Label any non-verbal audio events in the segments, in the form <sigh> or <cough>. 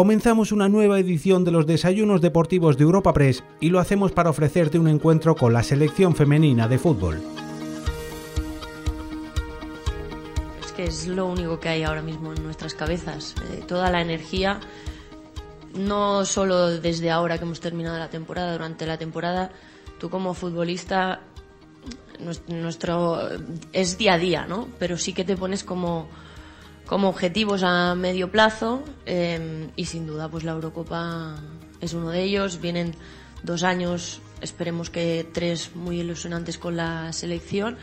Comenzamos una nueva edición de los desayunos deportivos de Europa Press y lo hacemos para ofrecerte un encuentro con la selección femenina de fútbol. Es que es lo único que hay ahora mismo en nuestras cabezas. Eh, toda la energía, no solo desde ahora que hemos terminado la temporada, durante la temporada, tú como futbolista nuestro es día a día, ¿no? Pero sí que te pones como, como objetivos a medio plazo em, y sin duda pues la Eurocopa es uno de ellos. Vienen dos años, esperemos que tres muy ilusionantes con la selección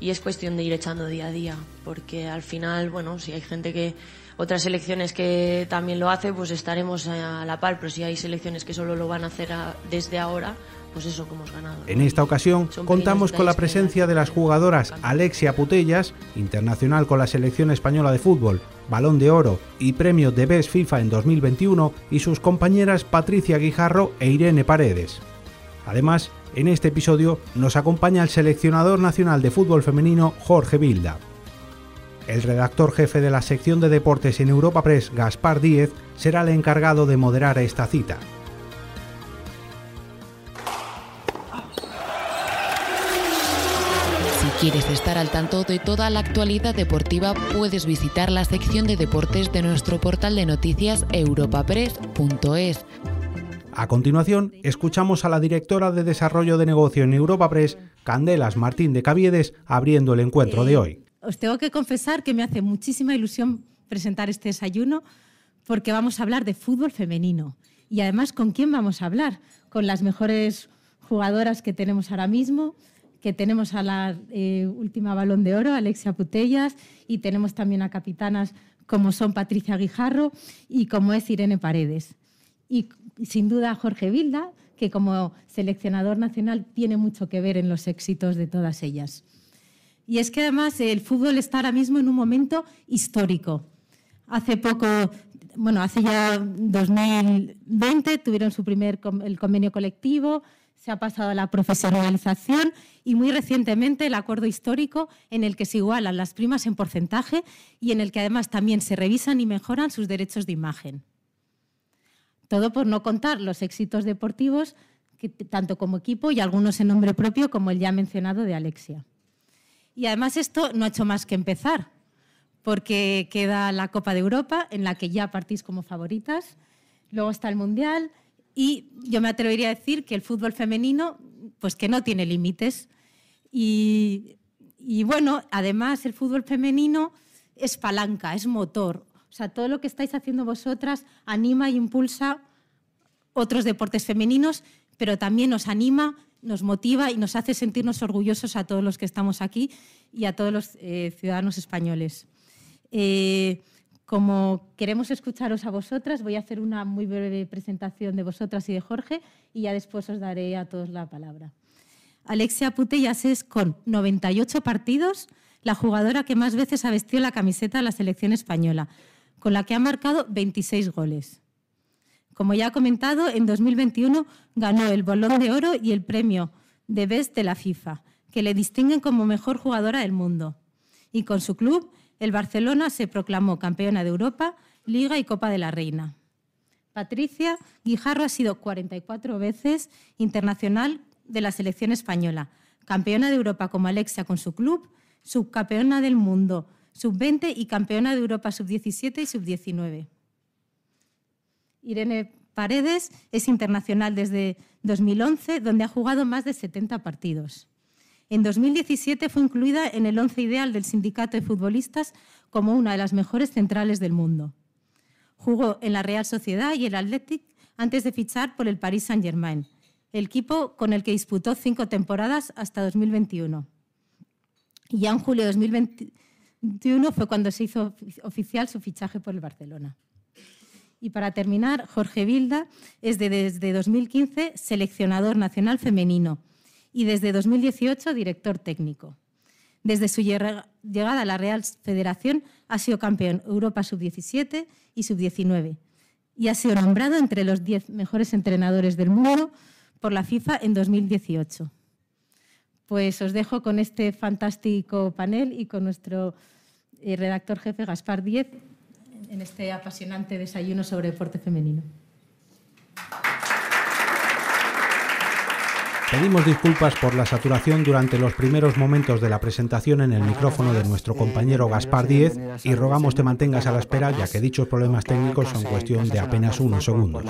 y es cuestión de ir echando día a día porque al final, bueno, si hay gente que otras selecciones que también lo hace, pues estaremos a la par, pero si hay selecciones que solo lo van a hacer desde ahora, pues eso como hemos ganado. En esta ocasión contamos con la presencia de las jugadoras Alexia Putellas, internacional con la selección española de fútbol, Balón de Oro y premio de Best FIFA en 2021, y sus compañeras Patricia Guijarro e Irene Paredes. Además, en este episodio nos acompaña el seleccionador nacional de fútbol femenino Jorge Vilda. El redactor jefe de la sección de deportes en Europa Press, Gaspar Díez, será el encargado de moderar esta cita. Quieres estar al tanto de toda la actualidad deportiva, puedes visitar la sección de deportes de nuestro portal de noticias europapress.es. A continuación, escuchamos a la directora de Desarrollo de Negocio en Europa Press, Candelas Martín de Caviedes, abriendo el encuentro de hoy. Os tengo que confesar que me hace muchísima ilusión presentar este desayuno porque vamos a hablar de fútbol femenino. Y además, ¿con quién vamos a hablar? Con las mejores jugadoras que tenemos ahora mismo, que tenemos a la eh, última balón de oro, Alexia Putellas, y tenemos también a capitanas como son Patricia Guijarro y como es Irene Paredes. Y sin duda Jorge Vilda, que como seleccionador nacional tiene mucho que ver en los éxitos de todas ellas. Y es que además el fútbol está ahora mismo en un momento histórico. Hace poco, bueno, hace ya 2020 tuvieron su primer el convenio colectivo, se ha pasado a la profesionalización y muy recientemente el acuerdo histórico en el que se igualan las primas en porcentaje y en el que además también se revisan y mejoran sus derechos de imagen. Todo por no contar los éxitos deportivos, tanto como equipo y algunos en nombre propio, como el ya mencionado de Alexia. Y además esto no ha hecho más que empezar, porque queda la Copa de Europa, en la que ya partís como favoritas, luego está el Mundial, y yo me atrevería a decir que el fútbol femenino, pues que no tiene límites. Y, bueno, además el fútbol femenino es palanca, es motor. O sea, todo lo que estáis haciendo vosotras anima e impulsa otros deportes femeninos, pero también nos anima, nos motiva y nos hace sentirnos orgullosos a todos los que estamos aquí y a todos los eh, ciudadanos españoles. Eh, como queremos escucharos a vosotras, voy a hacer una muy breve presentación de vosotras y de Jorge y ya después os daré a todos la palabra. Alexia Putellas es, con 98 partidos, la jugadora que más veces ha vestido la camiseta de la selección española, con la que ha marcado 26 goles. Como ya ha comentado, en 2021 ganó el Bolón de Oro y el premio de Best de la FIFA, que le distinguen como mejor jugadora del mundo. Y con su club el Barcelona se proclamó campeona de Europa, Liga y Copa de la Reina. Patricia Guijarro ha sido 44 veces internacional de la selección española, campeona de Europa como Alexia con su club, subcampeona del mundo sub-20 y campeona de Europa sub-17 y sub-19. Irene Paredes es internacional desde 2011, donde ha jugado más de 70 partidos. En 2017 fue incluida en el once ideal del Sindicato de Futbolistas como una de las mejores centrales del mundo. Jugó en la Real Sociedad y el Athletic antes de fichar por el Paris Saint-Germain, el equipo con el que disputó cinco temporadas hasta 2021. Y ya en julio de 2021 fue cuando se hizo oficial su fichaje por el Barcelona. Y para terminar, Jorge Vilda es desde 2015 seleccionador nacional femenino y desde 2018 director técnico. Desde su llegada a la Real Federación ha sido campeón Europa Sub-17 y Sub-19 y ha sido nombrado entre los 10 mejores entrenadores del mundo por la FIFA en 2018. Pues os dejo con este fantástico panel y con nuestro eh, redactor jefe Gaspar Díez. en este apasionante desayuno sobre deporte femenino. Pedimos disculpas por la saturación durante los primeros momentos de la presentación en el micrófono de nuestro compañero Gaspar Díez y rogamos te mantengas a la espera ya que dichos problemas técnicos son cuestión de apenas unos segundos.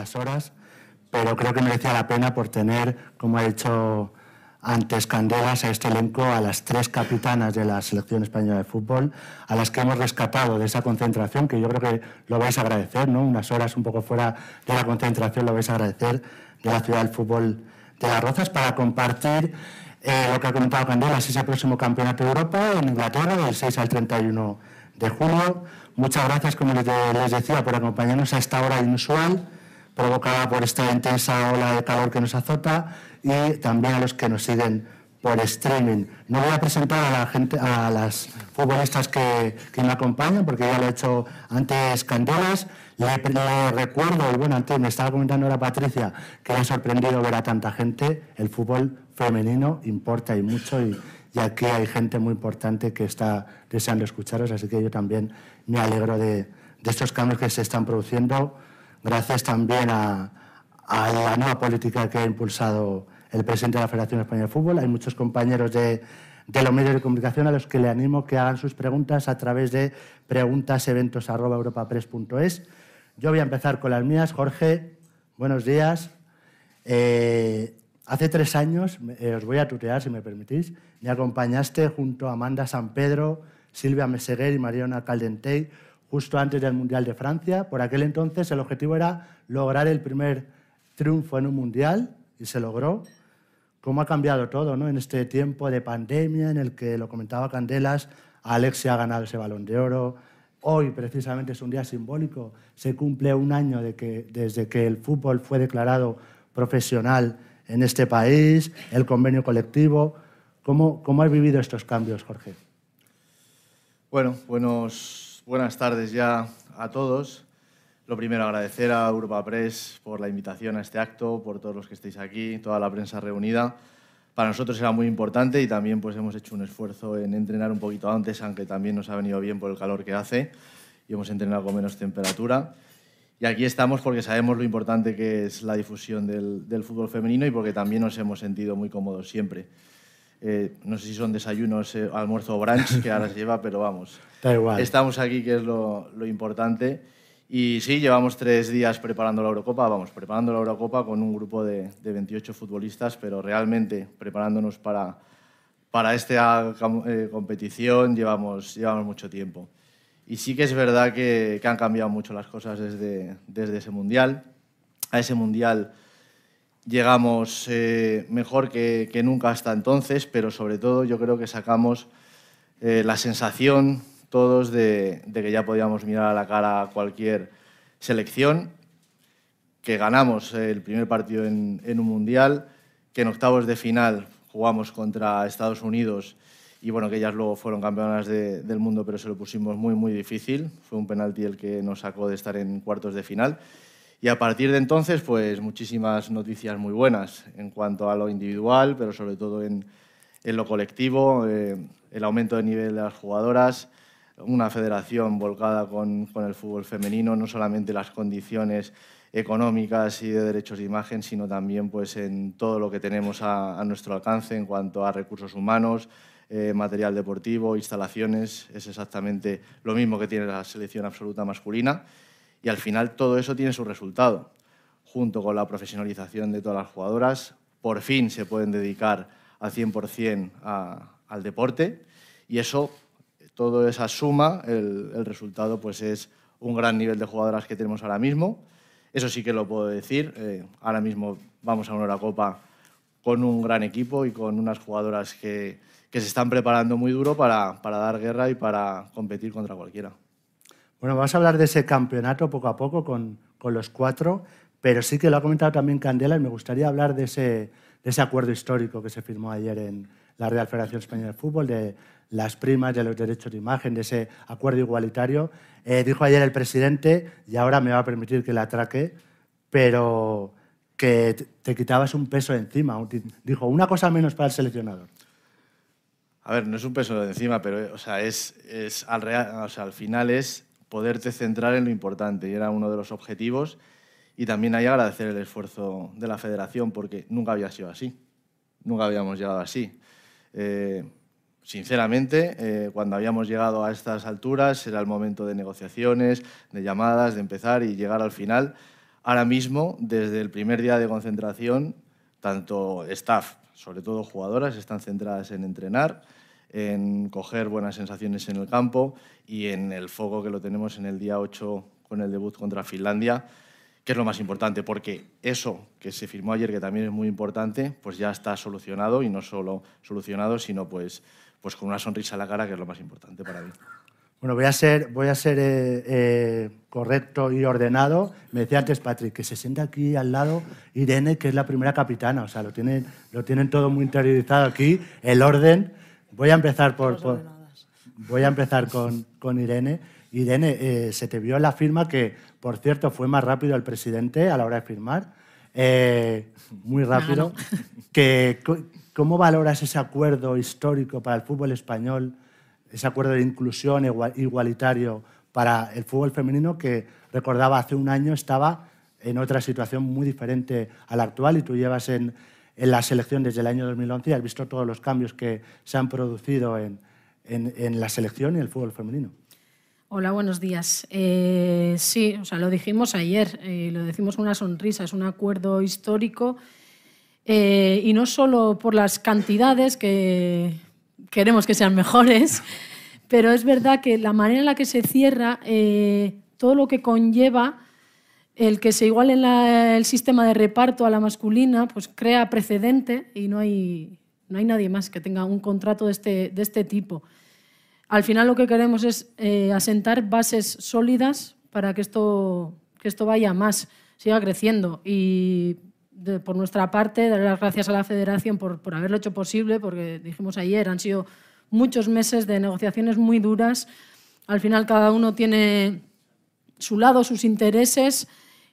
Pero creo que merecía la pena por tener, como ha dicho antes Candelas, a este elenco, a las tres capitanas de la selección española de fútbol, a las que hemos rescatado de esa concentración, que yo creo que lo vais a agradecer, ¿no? unas horas un poco fuera de la concentración lo vais a agradecer, de la ciudad del fútbol de las Rozas para compartir eh, lo que ha comentado Candelas, ese próximo Campeonato de Europa en Inglaterra, del 6 al 31 de julio. Muchas gracias, como les, decía, por acompañarnos a esta hora inusual, provocada por esta intensa ola de calor que nos azota, y también a los que nos siguen por streaming. No voy a presentar a la gente, a las futbolistas que, que me acompañan, porque ya lo he hecho antes Candelas. Le, recuerdo, y bueno, antes me estaba comentando ahora Patricia, que le ha sorprendido ver a tanta gente. El fútbol femenino importa y mucho, y, aquí hay gente muy importante que está deseando escucharos, así que yo también me alegro de, de estos cambios que se están produciendo. Gracias también a, a la nueva política que ha impulsado el presidente de la Federación Española de Fútbol. Hay muchos compañeros de, de los medios de comunicación a los que le animo que hagan sus preguntas a través de preguntaseventos.europapress.es. Yo voy a empezar con las mías. Jorge, buenos días. Eh, hace tres años, eh, os voy a tutear si me permitís, me acompañaste junto a Amanda San Pedro, Silvia Meseguer y Mariona Caldentey justo antes del Mundial de Francia. Por aquel entonces el objetivo era lograr el primer triunfo en un Mundial y se logró. ¿Cómo ha cambiado todo ¿no? en este tiempo de pandemia en el que, lo comentaba Candelas, Alexia ha ganado ese balón de oro, Hoy precisamente es un día simbólico, se cumple un año desde que el fútbol fue declarado profesional en este país, el convenio colectivo. ¿Cómo, cómo has vivido estos cambios, Jorge? Bueno, buenos, buenas tardes ya a todos. Lo primero, agradecer a Europa Press por la invitación a este acto, por todos los que estéis aquí, toda la prensa reunida para nosotros era muy importante y también pues hemos hecho un esfuerzo en entrenar un poquito antes, aunque también nos ha venido bien por el calor que hace y hemos entrenado con menos temperatura. Y aquí estamos porque sabemos lo importante que es la difusión del, del fútbol femenino y porque también nos hemos sentido muy cómodos siempre. Eh, no sé si son desayunos, eh, almuerzo o brunch que ahora se lleva, pero vamos. Igual. Estamos aquí, que es lo, lo importante. Y sí, llevamos tres días preparando la Eurocopa, vamos, preparando la Eurocopa con un grupo de, de 28 futbolistas, pero realmente preparándonos para, para esta eh, competición llevamos, llevamos mucho tiempo. Y sí que es verdad que, que han cambiado mucho las cosas desde, desde ese Mundial. A ese Mundial llegamos eh, mejor que, que, nunca hasta entonces, pero sobre todo yo creo que sacamos eh, la sensación todos de, que ya podíamos mirar a la cara a cualquier selección, que ganamos el primer partido en, un mundial, que en octavos de final jugamos contra Estados Unidos y bueno, que ellas luego fueron campeonas del mundo, pero se lo pusimos muy, muy difícil. Fue un penalti el que nos sacó de estar en cuartos de final. Y a partir de entonces, pues muchísimas noticias muy buenas en cuanto a lo individual, pero sobre todo en, lo colectivo, eh, el aumento de nivel de las jugadoras, una federación volcada con, con, el fútbol femenino, no solamente las condiciones económicas y de derechos de imagen, sino también pues, en todo lo que tenemos a, nuestro alcance en cuanto a recursos humanos, eh, material deportivo, instalaciones. Es exactamente lo mismo que tiene la selección absoluta masculina. Y al final todo eso tiene su resultado. Junto con la profesionalización de todas las jugadoras, por fin se pueden dedicar al 100% a, al deporte y eso toda esa suma, el, resultado pues es un gran nivel de jugadoras que tenemos ahora mismo. Eso sí que lo puedo decir. Eh, ahora mismo vamos a una Eurocopa con un gran equipo y con unas jugadoras que, se están preparando muy duro para, dar guerra y para competir contra cualquiera. Bueno, vamos a hablar de ese campeonato poco a poco con, con los cuatro, pero sí que lo ha comentado también Candela y me gustaría hablar de ese, de ese acuerdo histórico que se firmó ayer en la Real Federación Española de Fútbol, de las primas de los derechos de imagen, de ese acuerdo igualitario. Eh, dijo ayer el presidente, y ahora me va a permitir que la atraque, pero que te quitabas un peso de encima. Dijo, una cosa menos para el seleccionador. A ver, no es un peso de encima, pero o sea, es, es al, real, o sea, al final es poderte centrar en lo importante y era uno de los objetivos. Y también hay agradecer el esfuerzo de la federación porque nunca había sido así, nunca habíamos llegado así. Eh, sinceramente, eh, cuando habíamos llegado a estas alturas era el momento de negociaciones, de llamadas, de empezar y llegar al final. Ahora mismo, desde el primer día de concentración, tanto staff, sobre todo jugadoras, están centradas en entrenar, en coger buenas sensaciones en el campo y en el foco que lo tenemos en el día 8 con el debut contra Finlandia, que es lo más importante, porque eso que se firmó ayer, que también es muy importante, pues ya está solucionado y no solo solucionado, sino pues, pues con una sonrisa en la cara, que es lo más importante para mí. Bueno, voy a ser, voy a ser eh, eh, correcto y ordenado. Me decía antes Patrick que se sienta aquí al lado Irene, que es la primera capitana. O sea, lo tienen, lo tienen todo muy interiorizado aquí, el orden. Voy a empezar por, voy a empezar con, con Irene. Irene, eh, se te vio en la firma que, por cierto, fue más rápido el presidente a la hora de firmar. muy rápido. Que, ¿Cómo valoras ese acuerdo histórico para el fútbol español? ese acuerdo de inclusión igualitario para el fútbol femenino que recordaba hace un año estaba en otra situación muy diferente a la actual y tú llevas en, en la selección desde el año 2011 y has visto todos los cambios que se han producido en, en, la selección y el fútbol femenino. Hola, buenos días. Eh, sí, o sea, lo dijimos ayer, eh, lo decimos con una sonrisa, es un acuerdo histórico eh, y no solo por las cantidades que queremos que sean mejores, pero es verdad que la manera en la que se cierra, eh, todo lo que conlleva el que se iguale el sistema de reparto a la masculina, pues crea precedente y no hay, no hay nadie más que tenga un contrato de este, de este tipo. Al final lo que queremos es eh, asentar bases sólidas para que esto, que esto vaya más, siga creciendo. Y por nuestra parte, dar las gracias a la Federación por, haberlo hecho posible, porque dijimos ayer, han sido muchos meses de negociaciones muy duras. Al final cada uno tiene su lado, sus intereses,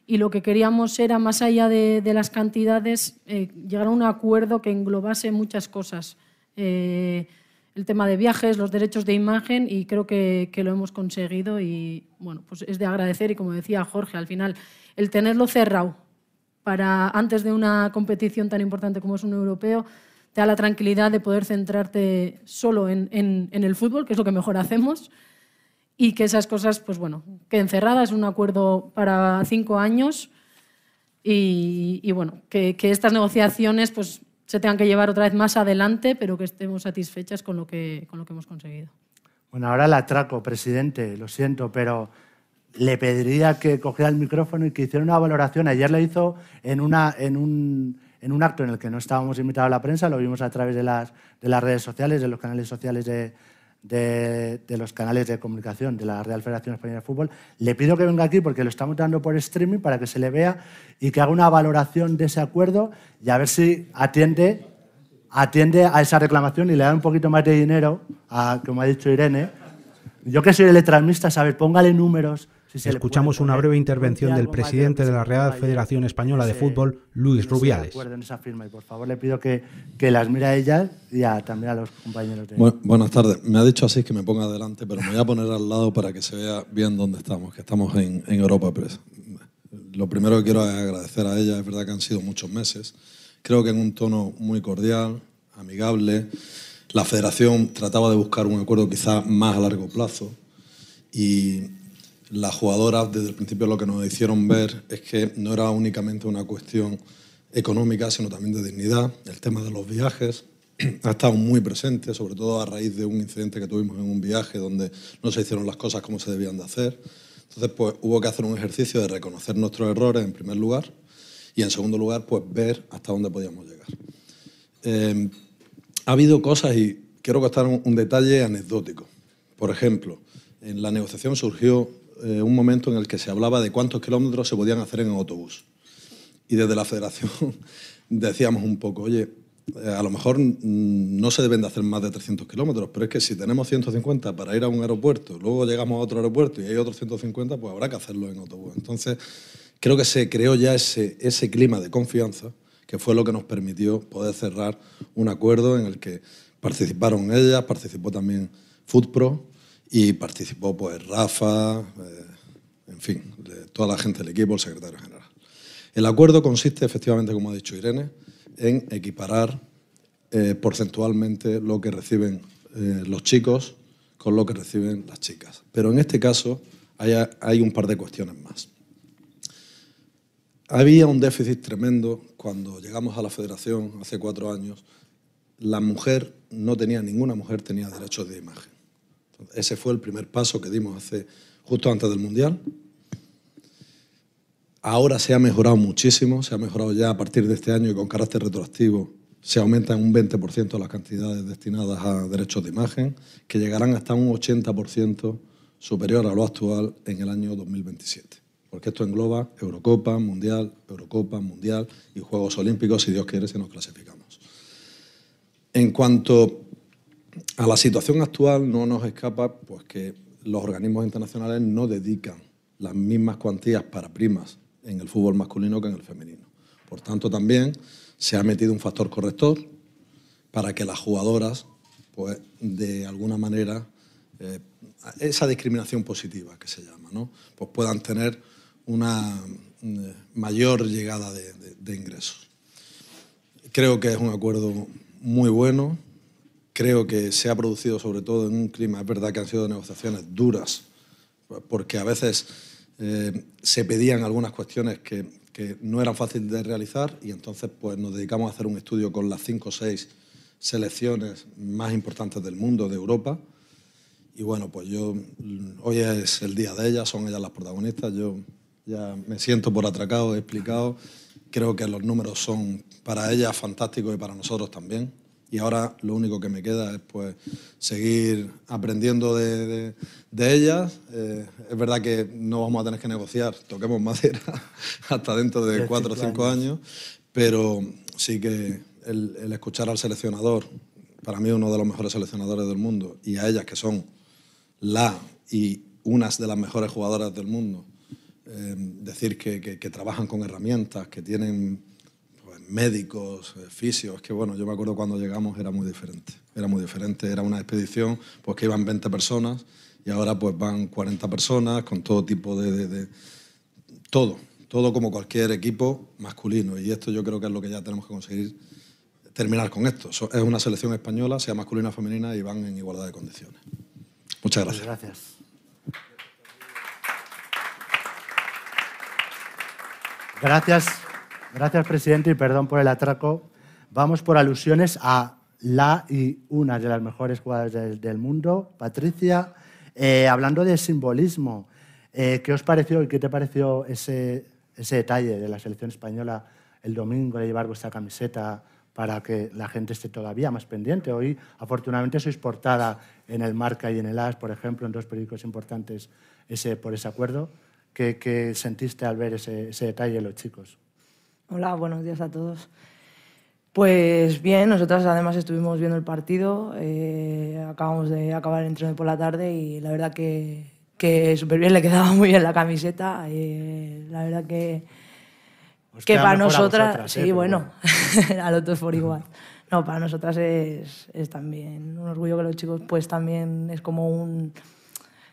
y lo que queríamos era, más allá de, las cantidades, eh, llegar a un acuerdo que englobase muchas cosas. Eh, el tema de viajes, los derechos de imagen, y creo que, que, lo hemos conseguido. Y bueno, pues es de agradecer, y como decía Jorge, al final, el tenerlo cerrado para antes de una competición tan importante como es un europeo, te da la tranquilidad de poder centrarte solo en, el fútbol, que es lo que mejor hacemos, y que esas cosas, pues bueno, queden cerradas, un acuerdo para cinco años y, bueno, que, estas negociaciones pues, se tengan que llevar otra vez más adelante, pero que estemos satisfechas con lo que, con lo que hemos conseguido. Bueno, ahora la atraco, presidente, lo siento, pero le pediría que cogiera el micrófono y que hiciera una valoración. Ayer lo hizo en, una, en, un, en un acto en el que no estábamos invitados a la prensa, lo vimos a través de las, de las redes sociales, de los canales sociales de, de, los canales de comunicación de la Real Federación Española de Fútbol. Le pido que venga aquí porque lo estamos dando por streaming para que se le vea y que haga una valoración de ese acuerdo y a ver si atiende, atiende a esa reclamación y le da un poquito más de dinero, a, como ha dicho Irene. Yo que soy electramista, a ver, póngale números Escuchamos una breve intervención del presidente de la Real Federación Española de Fútbol, Luis Rubiales. por favor, le pido que, que las mire a ella y también a los compañeros. De... buenas tardes. Me ha dicho así que me ponga adelante, pero me voy a poner al lado para que se vea bien dónde estamos, que estamos en, en Europa Press. Lo primero que quiero es agradecer a ella. Es verdad que han sido muchos meses. Creo que en un tono muy cordial, amigable. La federación trataba de buscar un acuerdo quizá más a largo plazo y las jugadoras desde el principio lo que nos hicieron ver es que no era únicamente una cuestión económica, sino también de dignidad. El tema de los viajes <clears throat> ha estado muy presente, sobre todo a raíz de un incidente que tuvimos en un viaje donde no se hicieron las cosas como se debían de hacer. Entonces, pues hubo que hacer un ejercicio de reconocer nuestros errores en primer lugar y en segundo lugar, pues ver hasta dónde podíamos llegar. Eh, ha habido cosas y quiero contar un detalle anecdótico. Por ejemplo, en la negociación surgió eh, un momento en el que se hablaba de cuántos kilómetros se podían hacer en autobús. Y desde la federación <laughs> decíamos un poco, oye, eh, a lo mejor no se deben de hacer más de 300 kilómetros, pero es que si tenemos 150 para ir a un aeropuerto, luego llegamos a otro aeropuerto y hay otros 150, pues habrá que hacerlo en autobús. Entonces, creo que se creó ya ese, ese clima de confianza que fue lo que nos permitió poder cerrar un acuerdo en el que participaron ellas, participó también FootPro y participó pues Rafa, eh, en fin, toda la gente del equipo, el secretario general. El acuerdo consiste efectivamente, como ha dicho Irene, en equiparar eh, porcentualmente lo que reciben eh, los chicos con lo que reciben las chicas. Pero en este caso hay, hay un par de cuestiones más. Había un déficit tremendo cuando llegamos a la federación hace cuatro años. La mujer no tenía, ninguna mujer tenía derechos de imagen. Ese fue el primer paso que dimos hace, justo antes del Mundial. Ahora se ha mejorado muchísimo, se ha mejorado ya a partir de este año y con carácter retroactivo se aumentan un 20% las cantidades destinadas a derechos de imagen, que llegarán hasta un 80% superior a lo actual en el año 2027 porque esto engloba Eurocopa, Mundial, Eurocopa, Mundial y Juegos Olímpicos, si Dios quiere, si nos clasificamos. En cuanto a la situación actual, no nos escapa pues, que los organismos internacionales no dedican las mismas cuantías para primas en el fútbol masculino que en el femenino. Por tanto, también se ha metido un factor corrector para que las jugadoras, pues, de alguna manera, eh, esa discriminación positiva que se llama, ¿no? pues puedan tener una eh, mayor llegada de, ingresos. Creo que es un acuerdo muy bueno, creo que se ha producido sobre todo en un clima, es verdad que han sido negociaciones duras, porque a veces eh, se pedían algunas cuestiones que, no eran fáciles de realizar y entonces pues, nos dedicamos a hacer un estudio con las cinco o seis selecciones más importantes del mundo, de Europa. Y bueno, pues yo, hoy es el día de ellas, son ellas las protagonistas, yo ya me siento por atracado, he explicado. Creo que los números son para ellas fantásticos y para nosotros también. Y ahora lo único que me queda es pues, seguir aprendiendo de, de, ellas. Eh, es verdad que no vamos a tener que negociar, toquemos madera, <laughs> hasta dentro de cuatro o cinco años, pero sí que el, el, escuchar al seleccionador, para mí uno de los mejores seleccionadores del mundo, y a ellas que son la y unas de las mejores jugadoras del mundo, Em, decir que, trabajan con herramientas, que tienen médicos, eh, fisios, que bueno, yo me acuerdo cuando llegamos era muy diferente, era muy diferente, era una expedición pues que iban 20 personas y ahora pues van 40 personas con todo tipo de, de todo, todo como cualquier equipo masculino y esto yo creo que es lo que ya tenemos que conseguir terminar con esto. Es una selección española, sea masculina o femenina y van en igualdad de condiciones. Muchas gracias. Muchas gracias. Gracias, gracias presidente y perdón por el atraco. Vamos por alusiones a la y una de las mejores jugadoras del, mundo, Patricia. Eh, hablando de simbolismo, eh, ¿qué os pareció y qué te pareció ese, ese detalle de la selección española el domingo de llevar vuestra camiseta para que la gente esté todavía más pendiente? Hoy, afortunadamente, sois portada en el Marca y en el AS, por ejemplo, en dos periódicos importantes ese, por ese acuerdo. ¿Qué, sentiste al ver ese, detalle los chicos? Hola, buenos días a todos. Pues bien, nosotras además estuvimos viendo el partido, eh, acabamos de acabar el entreno por la tarde y la verdad que, que súper bien, le quedaba muy bien la camiseta. Eh, la verdad que, que para nosotras, sí, bueno, <laughs> a los dos por igual. <laughs> No, para nosotras es, es también un orgullo que los chicos pues también es como un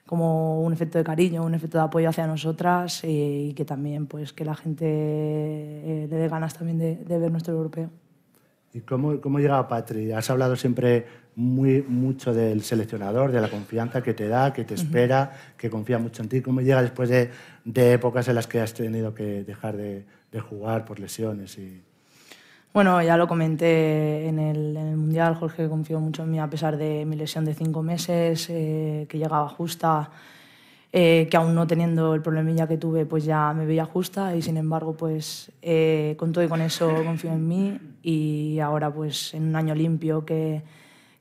como un efecto de cariño, un efecto de apoyo hacia nosotras eh, y, que también pues que la gente eh, le dé ganas también de, ver nuestro europeo. ¿Y cómo, cómo llega Patri? Has hablado siempre muy, mucho del seleccionador, de la confianza que te da, que te espera, que confía mucho en ti. ¿Cómo llega después de, de épocas en las que has tenido que dejar de, de jugar por lesiones? Y... Bueno, ya lo comenté en el, Mundial, Jorge confió mucho en mí a pesar de mi lesión de cinco meses, eh, que llegaba justa, eh, que aún no teniendo el problemilla que tuve, pues ya me veía justa y sin embargo, pues eh, con todo y con eso confió en mí y ahora pues en un año limpio que,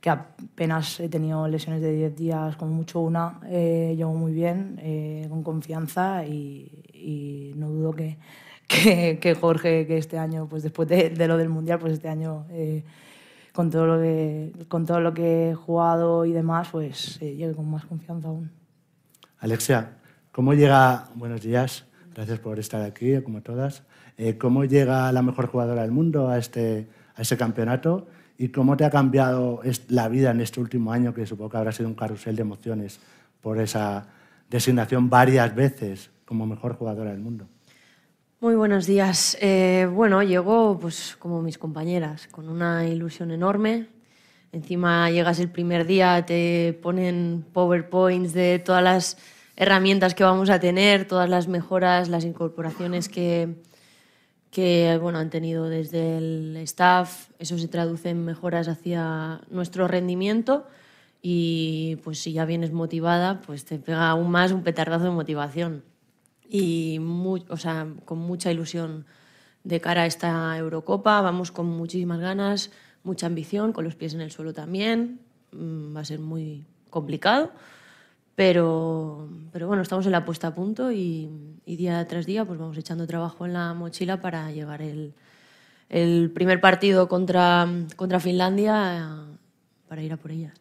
que apenas he tenido lesiones de 10 días, como mucho una, llevo muy bien, con confianza y no dudo que que, Jorge, que este año, pues después de, lo del Mundial, pues este año, eh, con, todo lo que, con todo lo que he jugado y demás, pues eh, llegue con más confianza aún. Alexia, ¿cómo llega, buenos días, gracias por estar aquí, como todas, eh, ¿cómo llega la mejor jugadora del mundo a este, a ese campeonato? ¿Y cómo te ha cambiado la vida en este último año, que supongo que habrá sido un carrusel de emociones por esa designación varias veces como mejor jugadora del mundo. Muy buenos días. Eh, bueno, llegó pues como mis compañeras, con una ilusión enorme. Encima llegas el primer día, te ponen PowerPoints de todas las herramientas que vamos a tener, todas las mejoras, las incorporaciones que, que bueno, han tenido desde el staff. Eso se traduce en mejoras hacia nuestro rendimiento y pues si ya vienes motivada, pues te pega aún más un petardazo de motivación. Y o sea, con mucha ilusión de cara a esta Eurocopa, vamos con muchísimas ganas, mucha ambición, con los pies en el suelo también. Mm, va a ser muy complicado, pero, pero bueno, estamos en la puesta a punto y, día tras día pues vamos echando trabajo en la mochila para llegar el, el primer partido contra, contra Finlandia para ir a por ellas.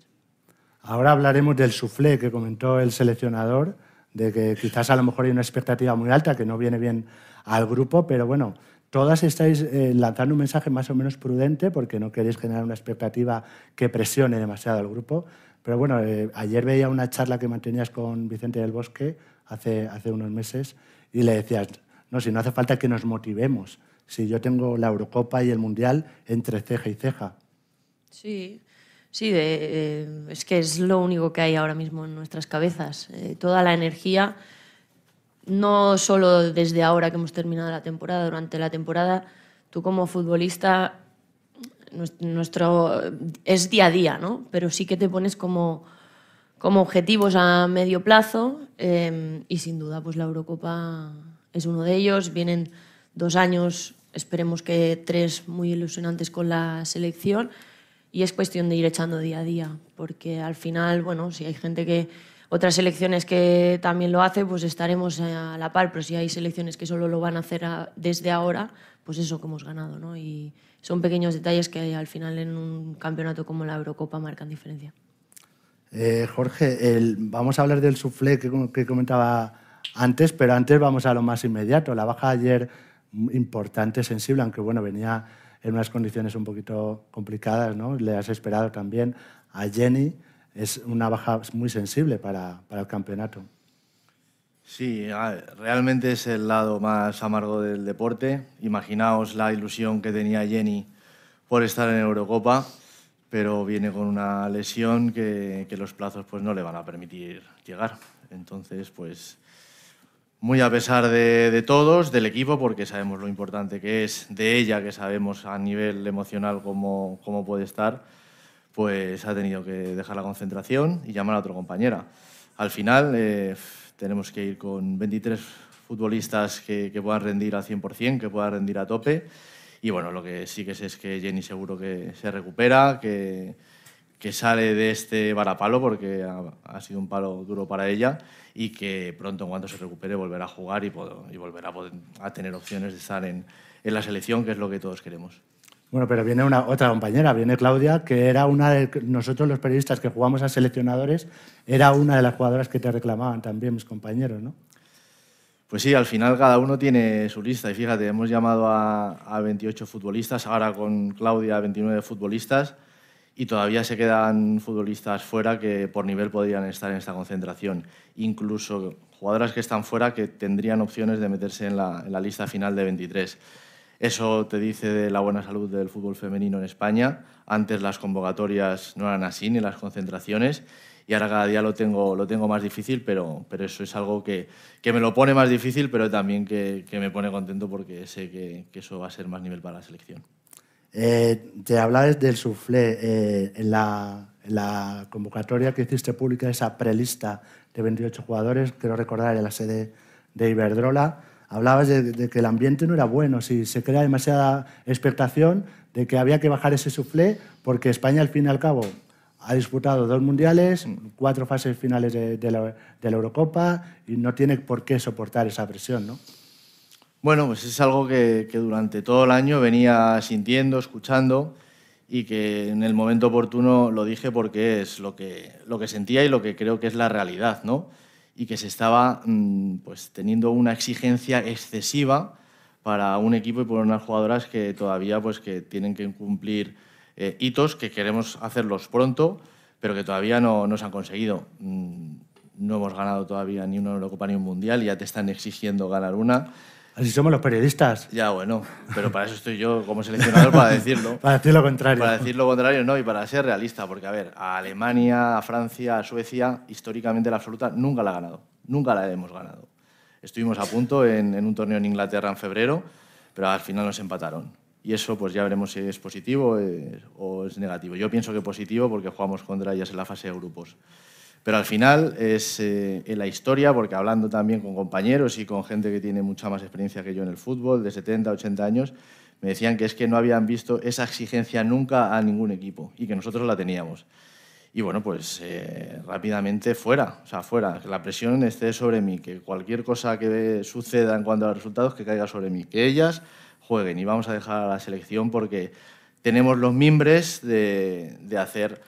Ahora hablaremos del soufflé que comentó el seleccionador, de que quizás a lo mejor hay una expectativa muy alta que no viene bien al grupo, pero bueno, todas estáis eh, lanzando un mensaje más o menos prudente porque no queréis generar una expectativa que presione demasiado al grupo. Pero bueno, eh, ayer veía una charla que mantenías con Vicente del Bosque hace, hace unos meses y le decías, no, si no hace falta que nos motivemos, si yo tengo la Eurocopa y el Mundial entre ceja y ceja. Sí, sí, es que es lo único que hay ahora mismo en nuestras cabezas. Eh, toda la energía, no solo desde ahora que hemos terminado la temporada, durante la temporada, tú como futbolista nuestro, es día a día, ¿no? Pero sí que te pones como, como objetivos a medio plazo em, y sin duda pues la Eurocopa es uno de ellos. Vienen dos años, esperemos que tres muy ilusionantes con la selección y es cuestión de ir echando día a día, porque al final, bueno, si hay gente que otras selecciones que también lo hace, pues estaremos a la par, pero si hay selecciones que solo lo van a hacer desde ahora, pues eso que hemos ganado, ¿no? Y son pequeños detalles que al final en un campeonato como la Eurocopa marcan diferencia. Eh, Jorge, vamos a hablar del soufflé que, que, comentaba antes, pero antes vamos a lo más inmediato. La baja ayer importante, sensible, aunque bueno, venía en unas condiciones un poquito complicadas, ¿no? Le has esperado también a Jenny, es una baja muy sensible para, para el campeonato. Sí, realmente es el lado más amargo del deporte. Imaginaos la ilusión que tenía Jenny por estar en Eurocopa, pero viene con una lesión que, que, los plazos pues, no le van a permitir llegar. Entonces, pues muy a pesar de, de, todos, del equipo, porque sabemos lo importante que es, de ella, que sabemos a nivel emocional cómo, cómo puede estar, pues ha tenido que dejar la concentración y llamar a otra compañera. Al final... Eh, tenemos que ir con 23 futbolistas que, puedan rendir al 100%, que puedan rendir a tope. Y bueno, lo que sí que sé es que Jenny seguro que se recupera, que, que sale de este varapalo porque ha, sido un palo duro para ella y que pronto, en cuanto se recupere, volverá a jugar y, y volverá a, tener opciones de estar en, en la selección, que es lo que todos queremos. Bueno, pero viene una otra compañera, viene Claudia, que era una de nosotros los periodistas que jugamos a seleccionadores, era una de las jugadoras que te reclamaban también mis compañeros, ¿no? Pues sí, al final cada uno tiene su lista y fíjate, hemos llamado a, a 28 futbolistas, ahora con Claudia 29 futbolistas y todavía se quedan futbolistas fuera que por nivel podrían estar en esta concentración. Incluso jugadoras que están fuera que tendrían opciones de meterse en la, lista final de 23. Eso te dice de la buena salud del fútbol femenino en España. Antes las convocatorias no eran así, ni las concentraciones, y ahora cada día lo tengo, lo tengo más difícil, pero, pero eso es algo que, me lo pone más difícil, pero también que, que me pone contento porque sé que, eso va a ser más nivel para la selección. Eh, te hablabas del soufflé. Eh, en, la, en, la, convocatoria que hiciste pública, esa prelista de 28 jugadores, quiero recordar en la sede de Iberdrola, hablabas de, que el ambiente no era bueno, si se crea demasiada expectación de que había que bajar ese suflé, porque España al fin y al cabo ha disputado dos mundiales, cuatro fases finales de, la, Eurocopa y no tiene por qué soportar esa presión, ¿no? Bueno, pues es algo que, que, durante todo el año venía sintiendo, escuchando y que en el momento oportuno lo dije porque es lo que, lo que sentía y lo que creo que es la realidad, ¿no? y que se estaba mm, pues, teniendo una exigencia excesiva para un equipo y por unas jugadoras que todavía pues, que tienen que cumplir eh, hitos que queremos hacerlos pronto, pero que todavía no, no se han conseguido. Mm, no hemos ganado todavía ni una Eurocopa ni un Mundial y ya te están exigiendo ganar una. Así somos los periodistas. Ya, bueno, pero para eso estoy yo como seleccionador para decirlo. <laughs> para decir lo contrario. Para decir lo contrario, no, y para ser realista, porque, a ver, a Alemania, a Francia, a Suecia, históricamente la absoluta nunca la ha ganado. Nunca la hemos ganado. Estuvimos a punto en, en un torneo en Inglaterra en febrero, pero al final nos empataron. Y eso, pues ya veremos si es positivo eh, o es negativo. Yo pienso que positivo porque jugamos contra ellas en la fase de grupos. Pero al final es eh, en la historia, porque hablando también con compañeros y con gente que tiene mucha más experiencia que yo en el fútbol, de 70, 80 años, me decían que es que no habían visto esa exigencia nunca a ningún equipo y que nosotros la teníamos. Y bueno, pues eh, rápidamente fuera, o sea, fuera, que la presión esté sobre mí, que cualquier cosa que suceda en cuanto a los resultados, que caiga sobre mí, que ellas jueguen y vamos a dejar a la selección porque tenemos los mimbres de, de hacer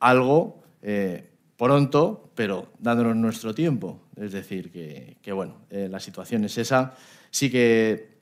algo. Eh, pronto, pero dándonos nuestro tiempo. Es decir, que, bueno, eh, la situación es esa. Sí que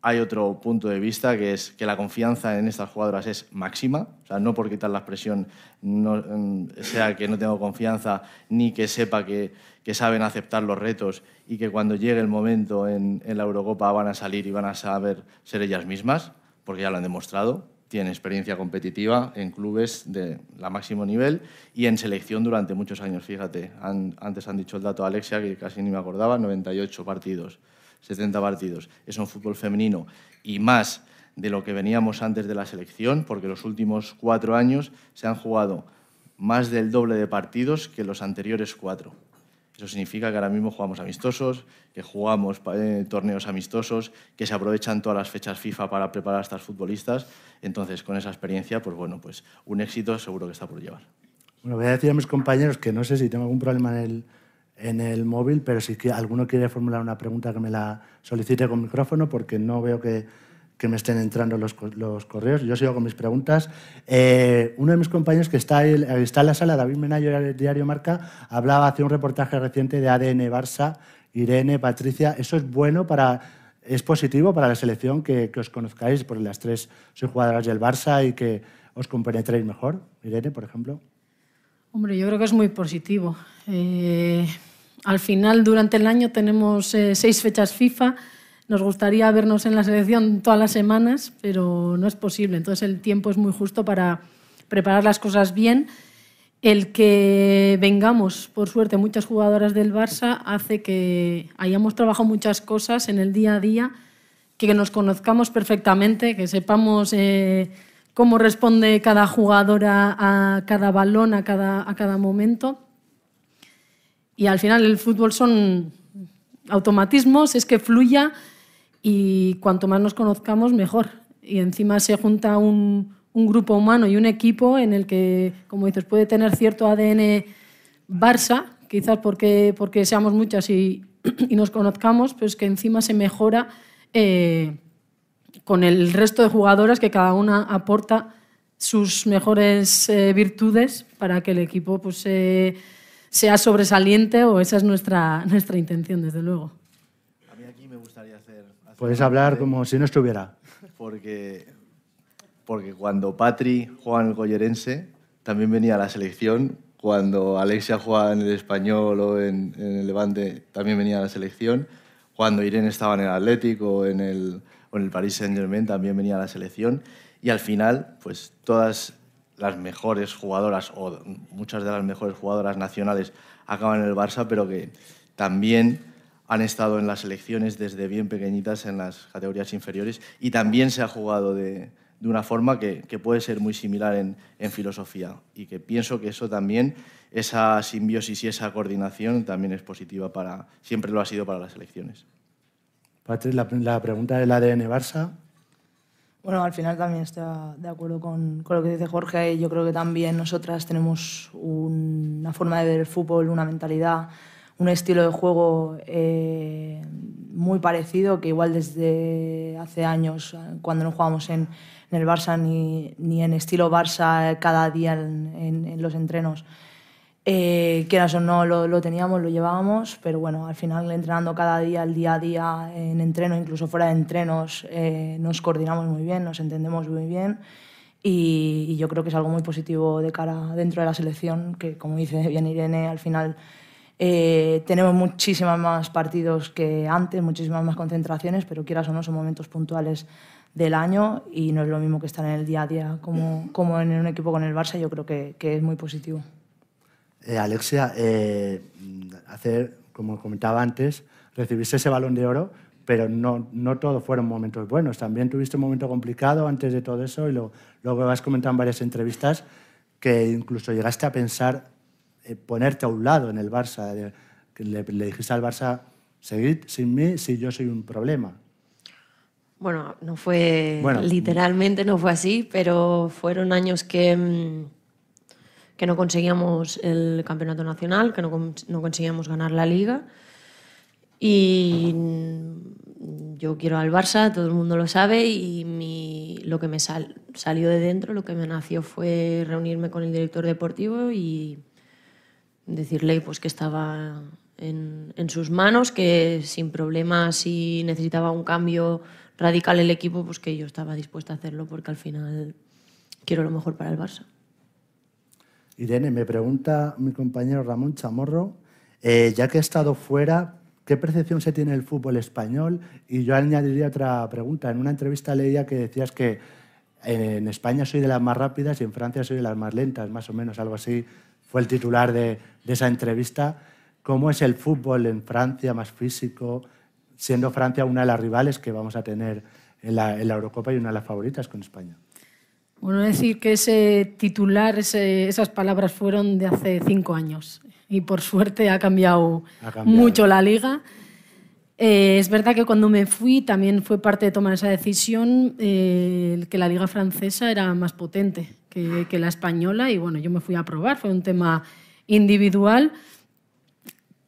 hay otro punto de vista, que es que la confianza en estas jugadoras es máxima. O sea, no por quitar la presión mm, sea que no tengo confianza, ni que sepa que, que, saben aceptar los retos y que cuando llegue el momento en, en la Eurocopa van a salir y van a saber ser ellas mismas, porque ya lo han demostrado tiene experiencia competitiva en clubes de la máximo nivel y en selección durante muchos años. Fíjate, antes han dicho el dato Alexia, que casi ni me acordaba, 98 partidos, 70 partidos. Es un fútbol femenino y más de lo que veníamos antes de la selección, porque los últimos cuatro años se han jugado más del doble de partidos que los anteriores cuatro. Eso significa que ahora mismo jugamos amistosos, que jugamos eh, torneos amistosos, que se aprovechan todas las fechas FIFA para preparar a estas futbolistas. Entonces, con esa experiencia, pues bueno, pues un éxito seguro que está por llevar. Bueno, voy a decir a mis compañeros que no sé si tengo algún problema en el, en el móvil, pero si alguno quiere formular una pregunta que me la solicite con micrófono, porque no veo que que me estén entrando los, los correos. Yo sigo con mis preguntas. Eh, uno de mis compañeros que está, ahí, está en la sala, David Menayo, del diario Marca, hablaba, hace un reportaje reciente de ADN Barça, Irene, Patricia. ¿Eso es bueno para, es positivo para la selección que, que os conozcáis? Porque las tres sois jugadoras del Barça y que os compenetréis mejor. Irene, por ejemplo. Hombre, yo creo que es muy positivo. Eh, al final, durante el año tenemos eh, seis fechas FIFA nos gustaría vernos en la selección todas las semanas, pero no es posible. Entonces el tiempo es muy justo para preparar las cosas bien. El que vengamos, por suerte, muchas jugadoras del Barça hace que hayamos trabajado muchas cosas en el día a día, que nos conozcamos perfectamente, que sepamos eh, cómo responde cada jugadora a cada balón, a cada, a cada momento. Y al final el fútbol son automatismos, es que fluya y cuanto más nos conozcamos, mejor. Y encima se junta un, un, grupo humano y un equipo en el que, como dices, puede tener cierto ADN Barça, quizás porque, porque seamos muchas y, <clears throat> y nos conozcamos, pero es que encima se mejora eh, con el resto de jugadoras que cada una aporta sus mejores eh, virtudes para que el equipo pues, eh, sea sobresaliente o esa es nuestra, nuestra intención, desde luego. Puedes hablar como si no estuviera. Porque, porque cuando Patri jugaba en el Collerense, también venía a la selección. Cuando Alexia jugaba en el Español o en, el Levante, también venía a la selección. Cuando Irene estaba en el Atlético o en el, o en el Paris Saint-Germain, también venía a la selección. Y al final, pues todas las mejores jugadoras o muchas de las mejores jugadoras nacionales acaban en el Barça, pero que también han estado en las selecciones desde bien pequeñitas en las categorías inferiores y también se ha jugado de, de una forma que, que, puede ser muy similar en, en, filosofía y que pienso que eso también, esa simbiosis y esa coordinación también es positiva para, siempre lo ha sido para las selecciones. Patrick, la, la pregunta del ADN Barça. Bueno, al final también estoy de acuerdo con, con, lo que dice Jorge. Yo creo que también nosotras tenemos un, una forma de ver el fútbol, una mentalidad un estilo de juego eh, muy parecido, que igual desde hace años, cuando no jugábamos en, el Barça ni, ni, en estilo Barça cada día en, los entrenos, eh, quieras o no lo, lo, teníamos, lo llevábamos, pero bueno, al final entrenando cada día, el día a día, en entreno, incluso fuera de entrenos, eh, nos coordinamos muy bien, nos entendemos muy bien. Y, yo creo que es algo muy positivo de cara dentro de la selección, que como dice bien Irene, al final Eh, tenemos muchísimas más partidos que antes, muchísimas más concentraciones, pero quieras o no, son momentos puntuales del año y no es lo mismo que estar en el día a día como, como en un equipo con el Barça, yo creo que, que es muy positivo. Eh, Alexia, eh, hacer, como comentaba antes, recibiste ese balón de oro, pero no, no todos fueron momentos buenos. También tuviste un momento complicado antes de todo eso y lo, luego has comentado en varias entrevistas que incluso llegaste a pensar ponerte a un lado en el Barça, que le, le dijiste al Barça, seguid sin mí si yo soy un problema. Bueno, no fue Bueno. literalmente, no fue así, pero fueron años que, mm, que no conseguíamos el campeonato nacional, que no, no conseguíamos ganar la liga. Y mm, yo quiero al Barça, todo el mundo lo sabe, y mi- lo que me sal- salió de dentro, lo que me nació fue reunirme con el director deportivo y decirle pues, que estaba en, en sus manos, que sin problemas, si necesitaba un cambio radical el equipo, pues que yo estaba dispuesta a hacerlo, porque al final quiero lo mejor para el Barça. Irene, me pregunta mi compañero Ramón Chamorro, eh, ya que ha estado fuera, ¿qué percepción se tiene del fútbol español? Y yo añadiría otra pregunta. En una entrevista leía que decías que en España soy de las más rápidas y en Francia soy de las más lentas, más o menos, algo así. Fue el titular de, de esa entrevista. ¿Cómo es el fútbol en Francia, más físico, siendo Francia una de las rivales que vamos a tener en la, en la Eurocopa y una de las favoritas con España? Bueno, decir que ese titular, ese- esas palabras fueron de hace cinco años y por suerte ha cambiado, Ha cambiado. mucho la liga. Eh, es verdad que cuando me fui también fue parte de tomar esa decisión eh, que la liga francesa era más potente que, la española y bueno, yo me fui a probar, fue un tema individual,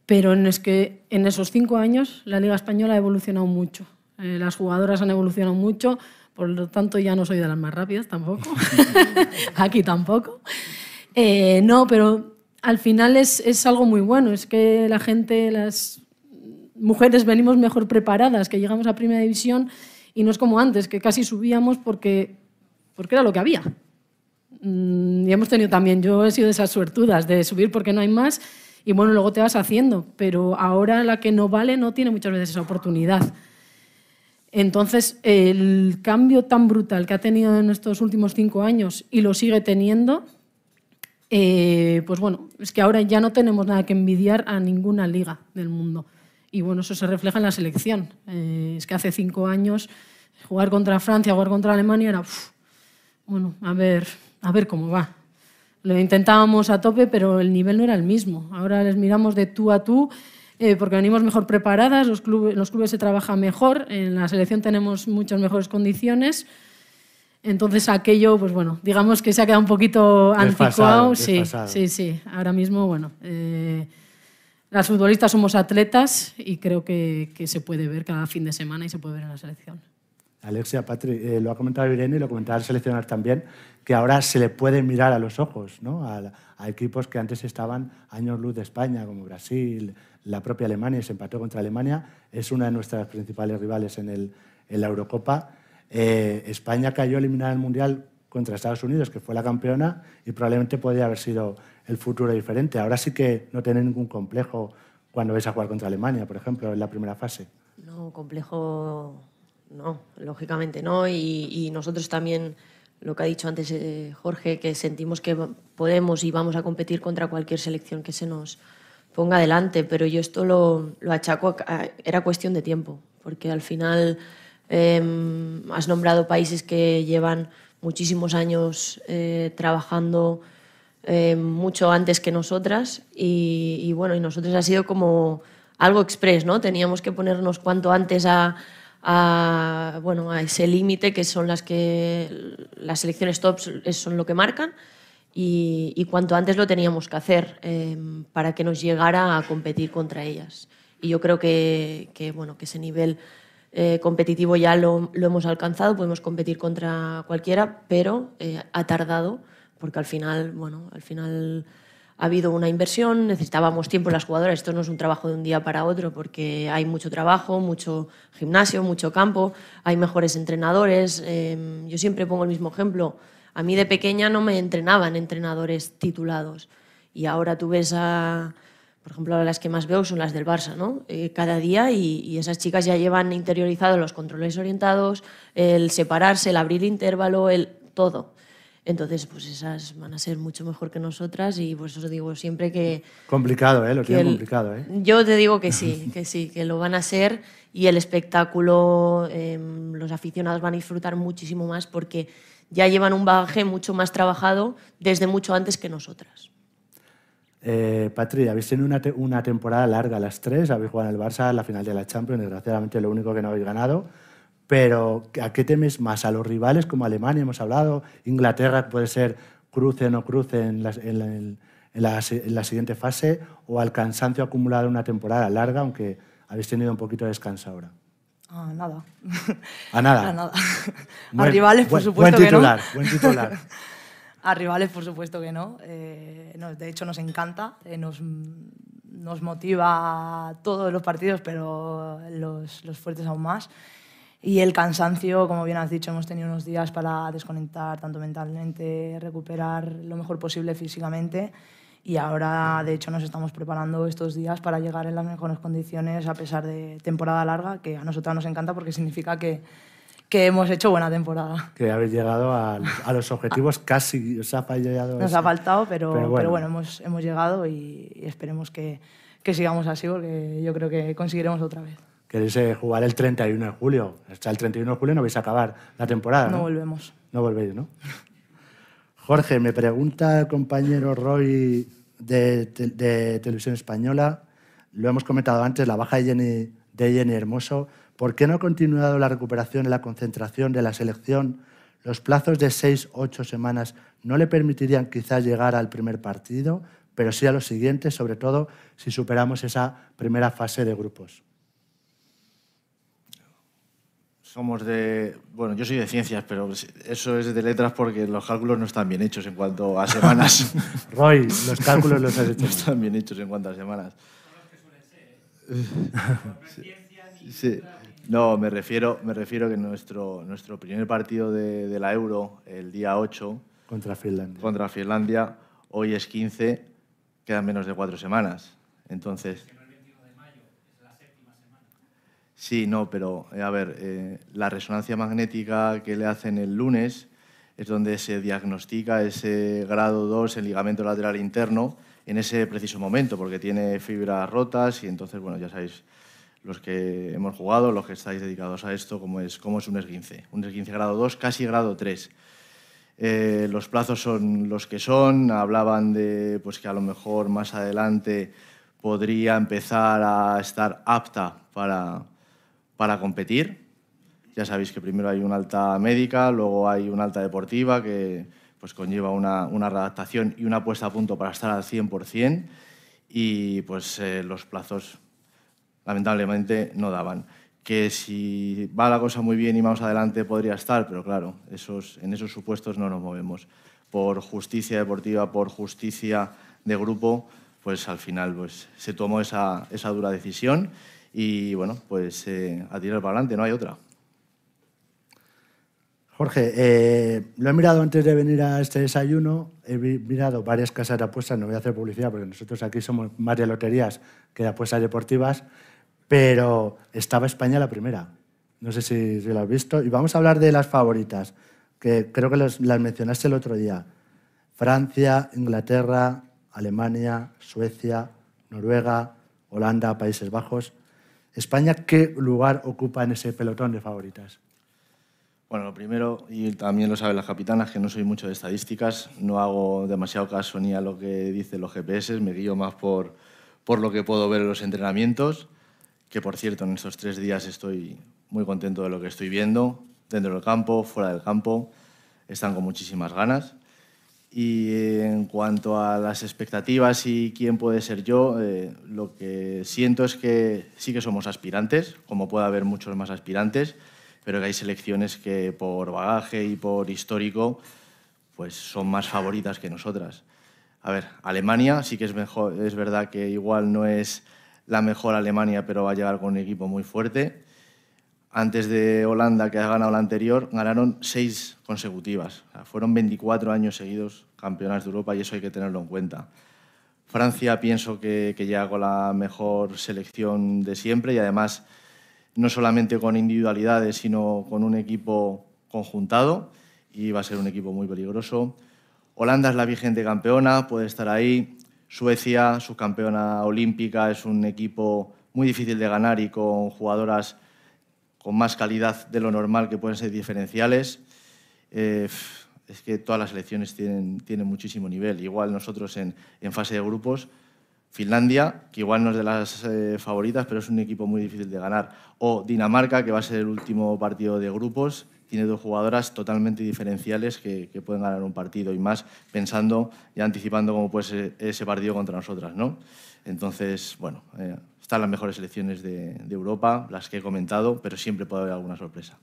pero es que en esos cinco años la liga española ha evolucionado mucho, Eh, las jugadoras han evolucionado mucho, por lo tanto ya no soy de las más rápidas tampoco, <laughs> aquí tampoco. No, pero al final es, es algo muy bueno, es que la gente, las mujeres venimos mejor preparadas, que llegamos a primera división y no es como antes, que casi subíamos porque, porque era lo que había. Mm, Y hemos tenido también, yo he sido de esas suertudas, de subir porque no hay más y bueno, luego te vas haciendo, pero ahora la que no vale no tiene muchas veces esa oportunidad. Entonces, el cambio tan brutal que ha tenido en estos últimos cinco años y lo sigue teniendo, eh, pues bueno, es que ahora ya no tenemos nada que envidiar a ninguna liga del mundo. Y bueno, eso se refleja en la selección. Eh, es que hace cinco años jugar contra Francia, jugar contra Alemania era, uf, bueno, a ver, a ver cómo va. Lo intentábamos a tope, pero el nivel no era el mismo. Ahora les miramos de tú a tú eh, porque venimos mejor preparadas, los clubes, los clubes se trabajan mejor, en la selección tenemos muchas mejores condiciones. Entonces aquello, pues bueno, digamos que se ha quedado un poquito anticuado. Sí, sí, sí. Ahora mismo, bueno, eh, las futbolistas somos atletas y creo que, que se puede ver cada fin de semana y se puede ver en la selección. Alexia, Patri, eh, lo ha comentado Irene y lo comentaba el seleccionador también, que ahora se le puede mirar a los ojos ¿no? a, a equipos que antes estaban años luz de España, como Brasil, la propia Alemania, se empató contra Alemania, es una de nuestras principales rivales en, el, en la Eurocopa. Eh, España cayó eliminada del Mundial contra Estados Unidos, que fue la campeona, y probablemente podría haber sido el futuro diferente. Ahora sí que no tiene ningún complejo cuando vais a jugar contra Alemania, por ejemplo, en la primera fase. No, complejo no, lógicamente no. Y, y nosotros también, lo que ha dicho antes eh, Jorge, que sentimos que podemos y vamos a competir contra cualquier selección que se nos ponga delante, pero yo esto lo, lo achaco, a- era cuestión de tiempo, porque al final eh, has nombrado países que llevan muchísimos años eh, trabajando eh, mucho antes que nosotras y, bueno, y nosotros ha sido como algo express, ¿no? Teníamos que ponernos cuanto antes a, bueno, a ese límite que son las que las selecciones tops son lo que marcan y, cuanto antes lo teníamos que hacer eh, para que nos llegara a competir contra ellas. Y yo creo que, que, bueno, que ese nivel eh, competitivo ya lo, lo hemos alcanzado, podemos competir contra cualquiera, pero eh, ha tardado porque al final, bueno, al final ha habido una inversión, necesitábamos tiempo las jugadoras, esto no es un trabajo de un día para otro porque hay mucho trabajo, mucho gimnasio, mucho campo, hay mejores entrenadores. eh, yo siempre pongo el mismo ejemplo, a mí de pequeña no me entrenaban entrenadores titulados y ahora tú ves a por ejemplo, las que más veo son las del Barça, ¿no? Eh, cada día y, esas chicas ya llevan interiorizado los controles orientados, el separarse, el abrir intervalo, el todo. Entonces, pues esas van a ser mucho mejor que nosotras y pues os digo siempre que... Complicado, ¿eh? Lo tiene complicado, ¿eh? Yo te digo que sí, <laughs> que sí, que lo van a ser y el espectáculo, em, los aficionados van a disfrutar muchísimo más porque ya llevan un bagaje mucho más trabajado desde mucho antes que nosotras. Eh, Patri, habéis tenido una, una, temporada larga, las tres, habéis jugado en el Barça, la final de la Champions, desgraciadamente lo único que no habéis ganado, pero ¿a qué temes más? ¿A los rivales como Alemania, hemos hablado? ¿Inglaterra puede ser cruce o no cruce en la, en, la, en la, siguiente fase? ¿O al cansancio acumulado en una temporada larga, aunque habéis tenido un poquito de descanso ahora? Ah, nada. ¿A nada? <laughs> A nada. <laughs> a rivales, por supuesto buen titular, que no. Buen titular. <laughs> A rivales, por supuesto que no. Eh, de hecho, nos encanta, eh, nos, nos, motiva todos los partidos, pero los, los, fuertes aún más. Y el cansancio, como bien has dicho, hemos tenido unos días para desconectar tanto mentalmente, recuperar lo mejor posible físicamente. Y ahora, de hecho, nos estamos preparando estos días para llegar en las mejores condiciones a pesar de temporada larga, que a nosotros nos encanta porque significa que, que hemos hecho buena temporada. Que habéis llegado a, a los objetivos <laughs> casi, os ha fallado. Nos ha faltado, pero, pero, bueno. hemos, hemos llegado y, esperemos que, que, sigamos así porque yo creo que conseguiremos otra vez. Queréis eh, jugar el 31 de julio. Hasta el 31 de julio no vais a acabar la temporada. No, volvemos. No volvéis, ¿no? Jorge, me pregunta el compañero Roy de, de, Televisión Española, lo hemos comentado antes, la baja de Jenny, de Jenny Hermoso. ¿Por qué no ha continuado la recuperación y la concentración de la selección? Los plazos de seis, ocho semanas no le permitirían quizás llegar al primer partido, pero sí a los siguientes, sobre todo si superamos esa primera fase de grupos. Somos de. Bueno, yo soy de ciencias, pero eso es de letras porque los cálculos no están bien hechos en cuanto a semanas. <laughs> Roy, los cálculos los has hecho. <laughs> No están bien hechos en cuanto a semanas. <laughs> sí. No, me refiero, me refiero que nuestro, nuestro primer partido de, la Euro, el día 8, contra Finlandia. contra Finlandia, hoy es 15, quedan menos de cuatro semanas. Entonces... Sí, no, pero eh, a ver, eh, la resonancia magnética que le hacen el lunes es donde se diagnostica ese grado 2, el ligamento lateral interno, en ese preciso momento, porque tiene fibras rotas y entonces, bueno, ya sabéis, los que hemos jugado, los que estáis dedicados a esto, cómo es, cómo es un esguince. Un esguince grado 2, casi grado 3. Eh, los plazos son los que son. Hablaban de pues, que a lo mejor más adelante podría empezar a estar apta para, para competir. Ya sabéis que primero hay una alta médica, luego hay una alta deportiva que pues, conlleva una, una redactación y una puesta a punto para estar al 100% y pues, eh, los plazos lamentablemente no daban. Que si va la cosa muy bien y vamos adelante podría estar, pero claro, esos, en esos supuestos no nos movemos. Por justicia deportiva, por justicia de grupo, pues al final pues, se tomó esa, esa dura decisión y bueno, pues eh, a tirar para adelante, no hay otra. Jorge, eh, lo he mirado antes de venir a este desayuno, he mirado varias casas de apuestas, no voy a hacer publicidad porque nosotros aquí somos más de loterías que de apuestas deportivas, pero estaba España la primera. No sé si, lo has visto. Y vamos a hablar de las favoritas, que creo que las, mencionaste el otro día. Francia, Inglaterra, Alemania, Suecia, Noruega, Holanda, Países Bajos. España, ¿qué lugar ocupa en ese pelotón de favoritas? Bueno, lo primero, y también lo saben las capitanas, que no soy mucho de estadísticas, no hago demasiado caso ni a lo que dicen los GPS, me guío más por, por lo que puedo ver en los entrenamientos que por cierto en estos tres días estoy muy contento de lo que estoy viendo, dentro del campo, fuera del campo, están con muchísimas ganas. Y en cuanto a las expectativas y quién puede ser yo, eh, lo que siento es que sí que somos aspirantes, como puede haber muchos más aspirantes, pero que hay selecciones que por bagaje y por histórico pues son más favoritas que nosotras. A ver, Alemania sí que es mejor, es verdad que igual no es la mejor Alemania, pero va a llegar con un equipo muy fuerte. Antes de Holanda, que ha ganado la anterior, ganaron seis consecutivas. fueron 24 años seguidos campeonas de Europa y eso hay que tenerlo en cuenta. Francia pienso que, que llega con la mejor selección de siempre y además no solamente con individualidades, sino con un equipo conjuntado y va a ser un equipo muy peligroso. Holanda es la vigente campeona, puede estar ahí. Suecia, subcampeona olímpica, es un equipo muy difícil de ganar y con jugadoras con más calidad de lo normal que pueden ser diferenciales. Eh, es que todas las selecciones tienen, tienen muchísimo nivel. Igual nosotros en, en, fase de grupos, Finlandia, que igual no es de las eh, favoritas, pero es un equipo muy difícil de ganar. O Dinamarca, que va a ser el último partido de grupos, tiene dos jugadoras totalmente diferenciales que, que pueden ganar un partido y más pensando y anticipando cómo puede ser ese partido contra nosotras. ¿no? Entonces, bueno, eh, están las mejores selecciones de, Europa, las que he comentado, pero siempre puede haber alguna sorpresa.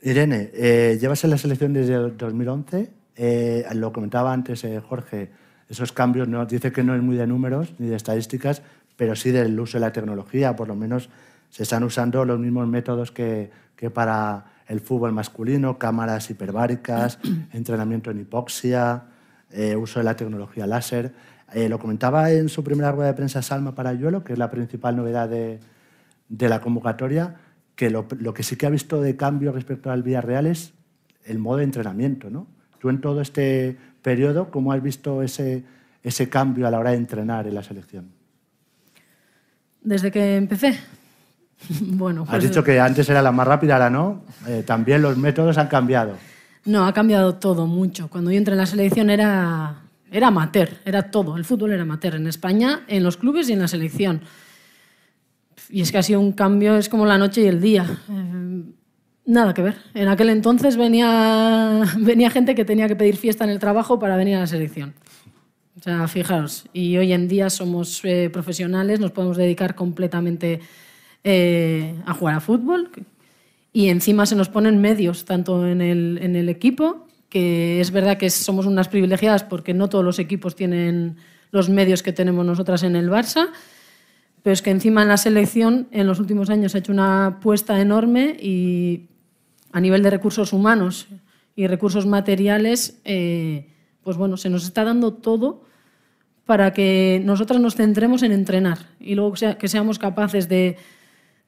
Irene, eh, llevas en la selección desde el 2011. Eh, lo comentaba antes eh, Jorge, esos cambios no, dice que no es muy de números ni de estadísticas, pero sí del uso de la tecnología. Por lo menos se están usando los mismos métodos que, para el fútbol masculino, cámaras hiperbáricas, <clears throat> entrenamiento en hipoxia, uso de la tecnología láser. Eh, lo comentaba en su primera rueda de prensa Salma Parayuelo, que es la principal novedad de, de la convocatoria que lo, lo, que sí que ha visto de cambio respecto al Villarreal es el modo de entrenamiento. ¿no? Tú en todo este periodo, ¿cómo has visto ese, ese cambio a la hora de entrenar en la selección? Desde que empecé. <laughs> bueno, pues, has dicho que antes era la más rápida, ahora no. Eh, también los métodos han cambiado. No, ha cambiado todo mucho. Cuando yo entré en la selección era, era amateur, era todo. El fútbol era amateur en España, en los clubes y en la selección. Y es que ha sido un cambio, es como la noche y el día. Eh, nada que ver. En aquel entonces venía, <laughs> venía gente que tenía que pedir fiesta en el trabajo para venir a la selección. O sea, fijaros, y hoy en día somos eh, profesionales, nos podemos dedicar completamente eh, a jugar a fútbol y encima se nos ponen medios, tanto en el, en el equipo, que es verdad que somos unas privilegiadas porque no todos los equipos tienen los medios que tenemos nosotras en el Barça, pero es que encima en la selección en los últimos años ha hecho una apuesta enorme y a nivel de recursos humanos y recursos materiales, eh, pues bueno, se nos está dando todo para que nosotras nos centremos en entrenar y luego que seamos capaces de,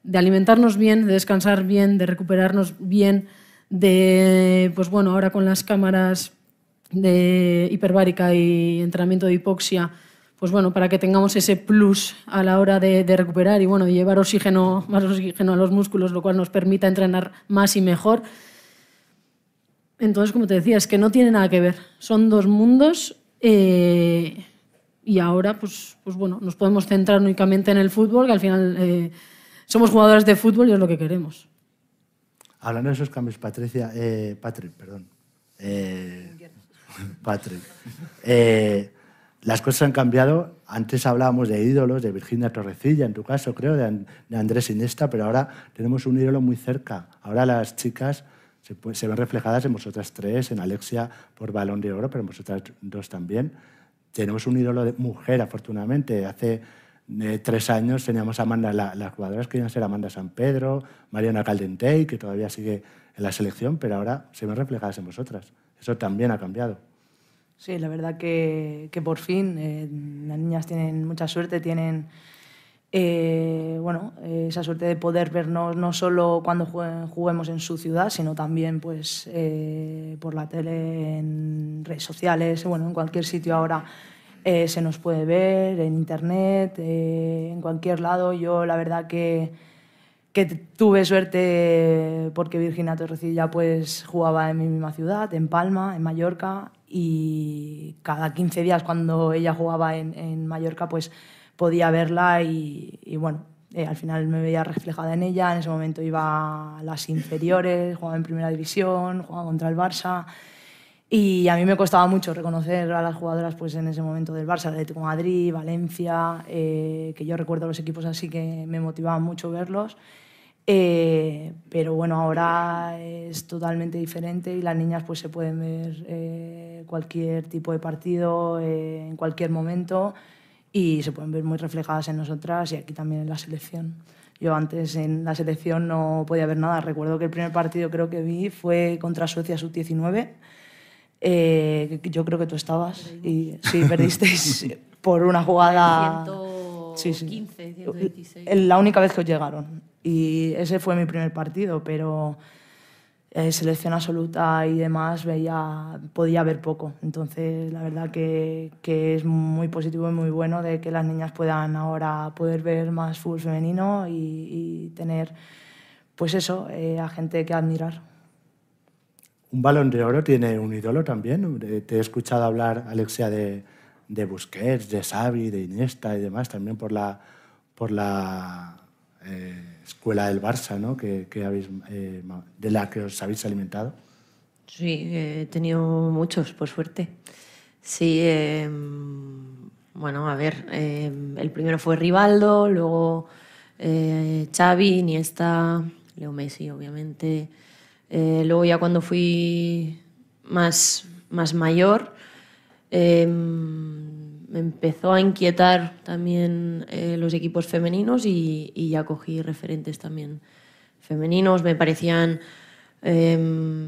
de alimentarnos bien, de descansar bien, de recuperarnos bien, de, pues bueno, ahora con las cámaras de hiperbárica y entrenamiento de hipoxia, pues bueno, para que tengamos ese plus a la hora de, recuperar y bueno, llevar oxígeno, más oxígeno a los músculos, lo cual nos permita entrenar más y mejor. Entonces, como te decía, es que no tiene nada que ver. Son dos mundos eh, y ahora, pues, pues bueno, nos podemos centrar únicamente en el fútbol, que al final eh, somos jugadores de fútbol y es lo que queremos. Hablando de esos cambios, Patricia, eh, Patrick, perdón. Patrick. las cosas han cambiado. Antes hablábamos de ídolos, de Virginia Torrecilla, en tu caso, creo, de, Andrés Iniesta, pero ahora tenemos un ídolo muy cerca. Ahora las chicas se, se, ven reflejadas en vosotras tres, en Alexia por balón de oro, pero en vosotras dos también. Tenemos un ídolo de mujer, afortunadamente. Hace eh, tres años teníamos Amanda, la, las jugadoras que iban a ser Amanda San Pedro, Mariana Caldentey, que todavía sigue en la selección, pero ahora se ven reflejadas en vosotras. Eso también ha cambiado. Sí, la verdad que, que por fin eh, las niñas tienen mucha suerte, tienen eh, bueno, eh, esa suerte de poder vernos no solo cuando juguemos en su ciudad, sino también pues, eh, por la tele, en redes sociales, bueno, en cualquier sitio ahora se nos puede ver, en internet, en cualquier lado. Yo la verdad que, que tuve suerte porque Virginia Torrecilla pues, jugaba en mi misma ciudad, en Palma, en Mallorca, y cada 15 días cuando ella jugaba en, en Mallorca, pues podía verla y, y bueno, eh, al final me veía reflejada en ella. En ese momento iba a las inferiores, jugaba en primera división, jugaba contra el Barça. Y a mí me costaba mucho reconocer a las jugadoras pues, en ese momento del Barça, Atlético de Madrid, Valencia, eh, que yo recuerdo los equipos así que me motivaban mucho verlos. Eh, pero bueno, ahora es totalmente diferente y las niñas pues se pueden ver eh, cualquier tipo de partido, eh, en cualquier momento y se pueden ver muy reflejadas en nosotras y aquí también en la selección. Yo antes en la selección no podía ver nada. Recuerdo que el primer partido creo que vi fue contra Suecia sub-19 Eh, yo creo que tú estabas y sí, perdisteis por una jugada... 115, 116. La única vez que os llegaron. Y ese fue mi primer partido, pero eh, selección absoluta y demás veía, podía ver poco. Entonces, la verdad que, que, es muy positivo y muy bueno de que las niñas puedan ahora poder ver más fútbol femenino y, y tener, pues eso, eh, a gente que admirar. Un balón de oro tiene un ídolo también. Te he escuchado hablar, Alexia, de, Busquets, de Xavi, de Iniesta y demás, también por la, por la eh, escuela del Barça, ¿no? Que, que habéis, eh, de la que os habéis alimentado. Sí, he tenido muchos, por suerte. Sí, eh, bueno, a ver, eh, el primero fue Rivaldo, luego eh, Xavi, Iniesta, Leo Messi, obviamente. Eh, luego ya cuando fui más, más mayor, eh, me empezó a inquietar también eh, los equipos femeninos y, y, ya cogí referentes también femeninos. Me parecían eh,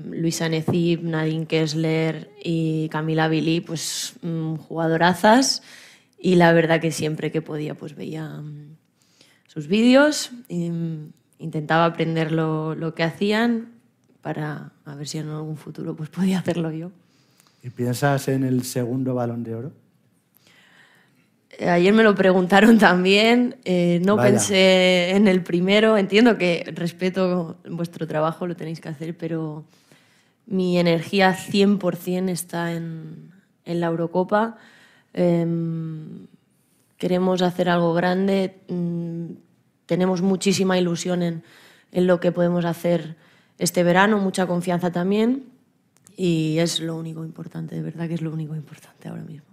Luisa Necip, Nadine Kessler y Camila Billy, pues mm, jugadorazas. Y la verdad que siempre que podía, pues veía mm, sus vídeos, mm, intentaba aprender lo, lo que hacían para a ver si en algún futuro pues podía hacerlo yo. ¿Y piensas en el segundo balón de oro? Ayer me lo preguntaron <laughs> también, eh, no Vaya. pensé en el primero, entiendo que respeto vuestro trabajo, lo tenéis que hacer, pero mi energía 100% está en, en, la Eurocopa. Eh, queremos hacer algo grande, mm, tenemos muchísima ilusión en, en lo que podemos hacer este verano, mucha confianza también y es lo único importante, de verdad que es lo único importante ahora mismo.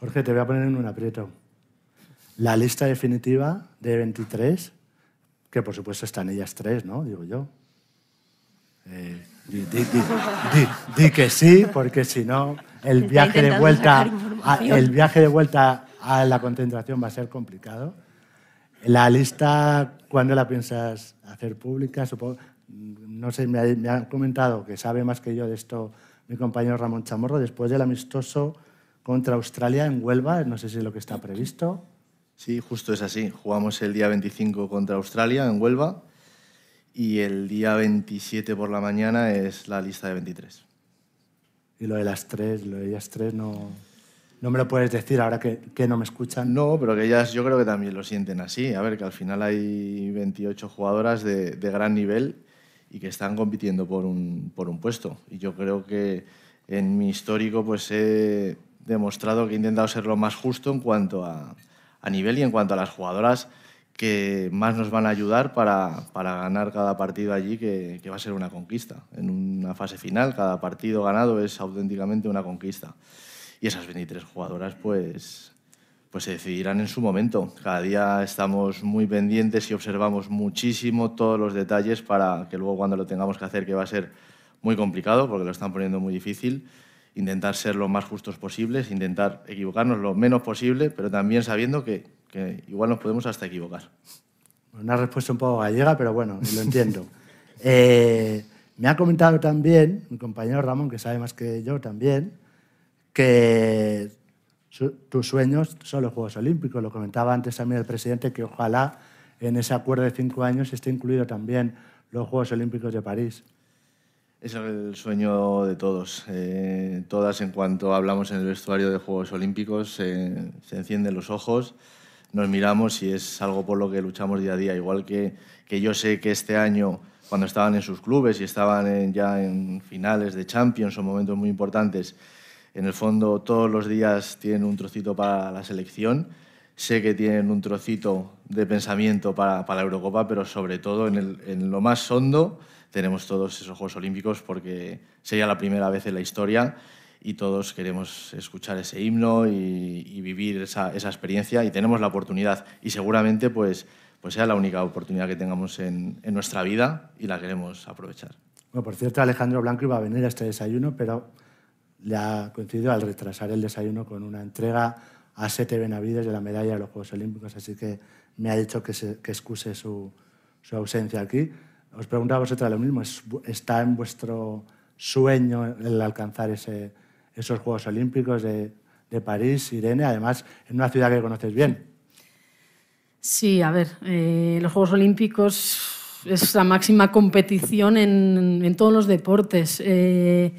Jorge, te voy a poner en un aprieto. La lista definitiva de 23, que por supuesto están ellas tres, ¿no? Digo yo. Eh, di, di, di, di, que sí, porque si no, el viaje de vuelta, el viaje de vuelta a la concentración va a ser complicado. La lista, ¿cuándo la piensas hacer pública? Supongo, no sé, me ha, me ha comentado que sabe más que yo de esto mi compañero Ramón Chamorro, después del amistoso contra Australia en Huelva, no sé si es lo que está previsto. Sí, justo es así. Jugamos el día 25 contra Australia en Huelva y el día 27 por la mañana es la lista de 23. Y lo de las tres, lo de ellas tres no, no me lo puedes decir ahora que, no me escuchan. No, pero que ellas yo creo que también lo sienten así. A ver, que al final hay 28 jugadoras de, gran nivel y que están compitiendo por un, puesto. Y yo creo que en mi histórico pues he demostrado que he intentado ser lo más justo en cuanto a, nivel y en cuanto a las jugadoras que más nos van a ayudar para, ganar cada partido allí, que, va a ser una conquista. En una fase final, cada partido ganado es auténticamente una conquista. Y esas 23 jugadoras, pues, pues se decidirán en su momento. Cada día estamos muy pendientes y observamos muchísimo todos los detalles para que luego cuando lo tengamos que hacer, que va a ser muy complicado, porque lo están poniendo muy difícil, intentar ser lo más justos posibles, intentar equivocarnos lo menos posible, pero también sabiendo que, igual nos podemos hasta equivocar. Una respuesta un poco gallega, pero bueno, lo entiendo. <laughs> eh, me ha comentado también mi compañero Ramón, que sabe más que yo también, que su, tus sueños son los Juegos Olímpicos. Lo comentaba antes también el presidente, que ojalá en ese acuerdo de cinco años esté incluido también los Juegos Olímpicos de París. Es el sueño de todos. Eh, todas, en cuanto hablamos en el vestuario de Juegos Olímpicos, eh, se encienden los ojos, nos miramos y es algo por lo que luchamos día a día. Igual que, que yo sé que este año, cuando estaban en sus clubes y estaban en, ya en finales de Champions o momentos muy importantes, en el fondo todos los días tienen un trocito para la selección. Sé que tienen un trocito de pensamiento para, para la Eurocopa, pero sobre todo en, lo más hondo tenemos todos esos Juegos Olímpicos porque sería la primera vez en la historia y todos queremos escuchar ese himno y, vivir esa, esa, experiencia y tenemos la oportunidad y seguramente pues, pues sea la única oportunidad que tengamos en, en, nuestra vida y la queremos aprovechar. Bueno, por cierto, Alejandro Blanco iba a venir a este desayuno, pero le ha coincidido al retrasar el desayuno con una entrega a Sete Benavides de la medalla de los Juegos Olímpicos, así que me ha dicho que, se, que excuse su, su ausencia aquí. Os preguntaba a vosotros lo mismo, ¿está en vuestro sueño el alcanzar ese, esos Juegos Olímpicos de, de, París, Irene, además en una ciudad que conoces bien. Sí, a ver, eh, los Juegos Olímpicos es la máxima competición en, en todos los deportes. Eh,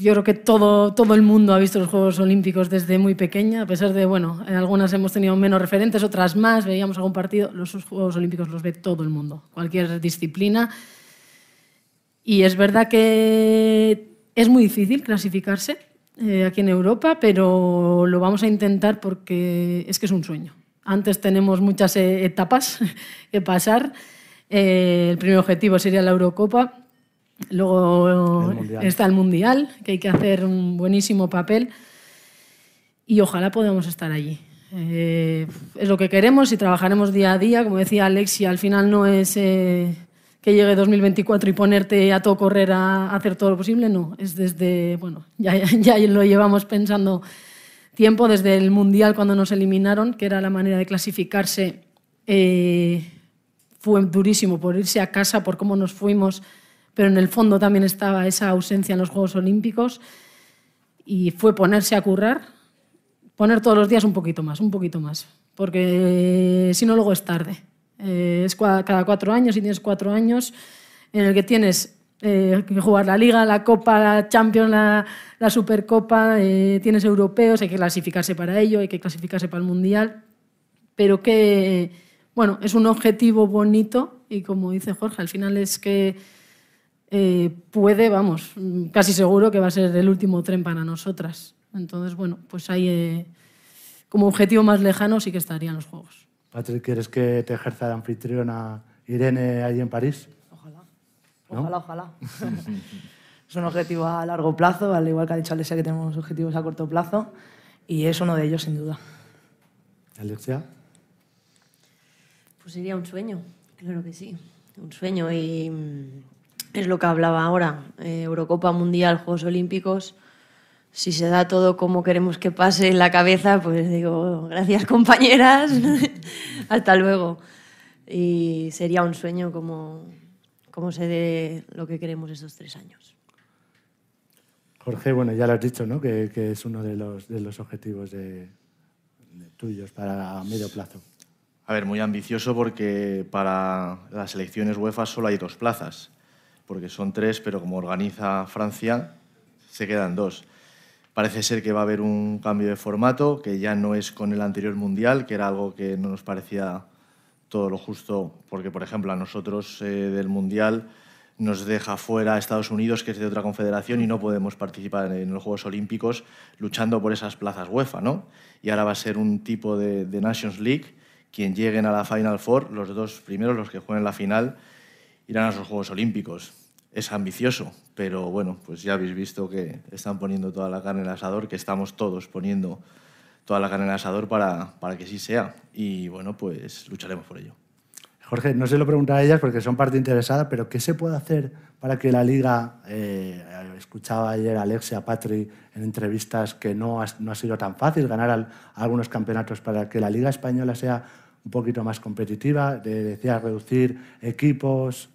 yo creo que todo, todo el mundo ha visto los Juegos Olímpicos desde muy pequeña, a pesar de, bueno, en algunas hemos tenido menos referentes, otras más, veíamos algún partido, los Juegos Olímpicos los ve todo el mundo, cualquier disciplina. Y es verdad que es muy difícil clasificarse eh, aquí en Europa, pero lo vamos a intentar porque es que es un sueño. Antes tenemos muchas eh, etapas <laughs> que pasar. Eh, el primer objetivo sería la Eurocopa Luego está el Mundial, que hay que hacer un buenísimo papel y ojalá podamos estar allí. Eh, es lo que queremos y trabajaremos día a día. Como decía Alexia, al final no es eh, que llegue 2024 y ponerte a todo correr a, hacer todo lo posible, no. Es desde, bueno, <laughs> ya, ya, lo llevamos pensando tiempo, desde el Mundial cuando nos eliminaron, que era la manera de clasificarse. Eh, fue durísimo por irse a casa, por cómo nos fuimos pero en el fondo también estaba esa ausencia en los Juegos Olímpicos y fue ponerse a currar, poner todos los días un poquito más, un poquito más, porque si no luego es tarde. Eh, es cada cuatro años y tienes cuatro años en el que tienes eh, que jugar la Liga, la Copa, la Champions, la, la Supercopa, eh, tienes europeos, hay que clasificarse para ello, hay que clasificarse para el Mundial, pero que, bueno, es un objetivo bonito y como dice Jorge, al final es que eh, puede, vamos, casi seguro que va a ser el último tren para nosotras. Entonces, bueno, pues ahí eh, como objetivo más lejano sí que estarían los Juegos. Patrick, ¿quieres que te ejerza de anfitriona Irene allí en París? Ojalá, ojalá, ojalá. <laughs> es un objetivo a largo plazo, al igual que ha dicho Alexia que tenemos objetivos a corto plazo, y es uno de ellos sin duda. Alexia. Pues sería un sueño, claro que sí, un sueño y es lo que hablaba ahora, eh, Eurocopa Mundial, Juegos Olímpicos. Si se da todo como queremos que pase en la cabeza, pues digo, gracias compañeras, <laughs> hasta luego. Y sería un sueño como, como se dé lo que queremos estos tres años. Jorge, bueno, ya lo has dicho, ¿no? que, que es uno de los, de los objetivos de, de tuyos para medio plazo. A ver, muy ambicioso porque para las elecciones UEFA solo hay dos plazas porque son tres, pero como organiza Francia, se quedan dos. Parece ser que va a haber un cambio de formato, que ya no es con el anterior Mundial, que era algo que no nos parecía todo lo justo, porque, por ejemplo, a nosotros eh, del Mundial nos deja fuera a Estados Unidos, que es de otra confederación, y no podemos participar en los Juegos Olímpicos luchando por esas plazas UEFA, ¿no? Y ahora va a ser un tipo de, Nations League, quien lleguen a la Final Four, los dos primeros, los que jueguen la final, irán a esos Juegos Olímpicos es ambicioso, pero bueno, pues ya habéis visto que están poniendo toda la carne en el asador, que estamos todos poniendo toda la carne en el asador para, para que sí sea. Y bueno, pues lucharemos por ello. Jorge, no se lo pregunto a ellas porque son parte interesada, pero ¿qué se puede hacer para que la liga, eh, escuchaba ayer a Alexia Patri en entrevistas que no ha, no ha sido tan fácil ganar algunos campeonatos para que la liga española sea un poquito más competitiva, de, decía reducir equipos,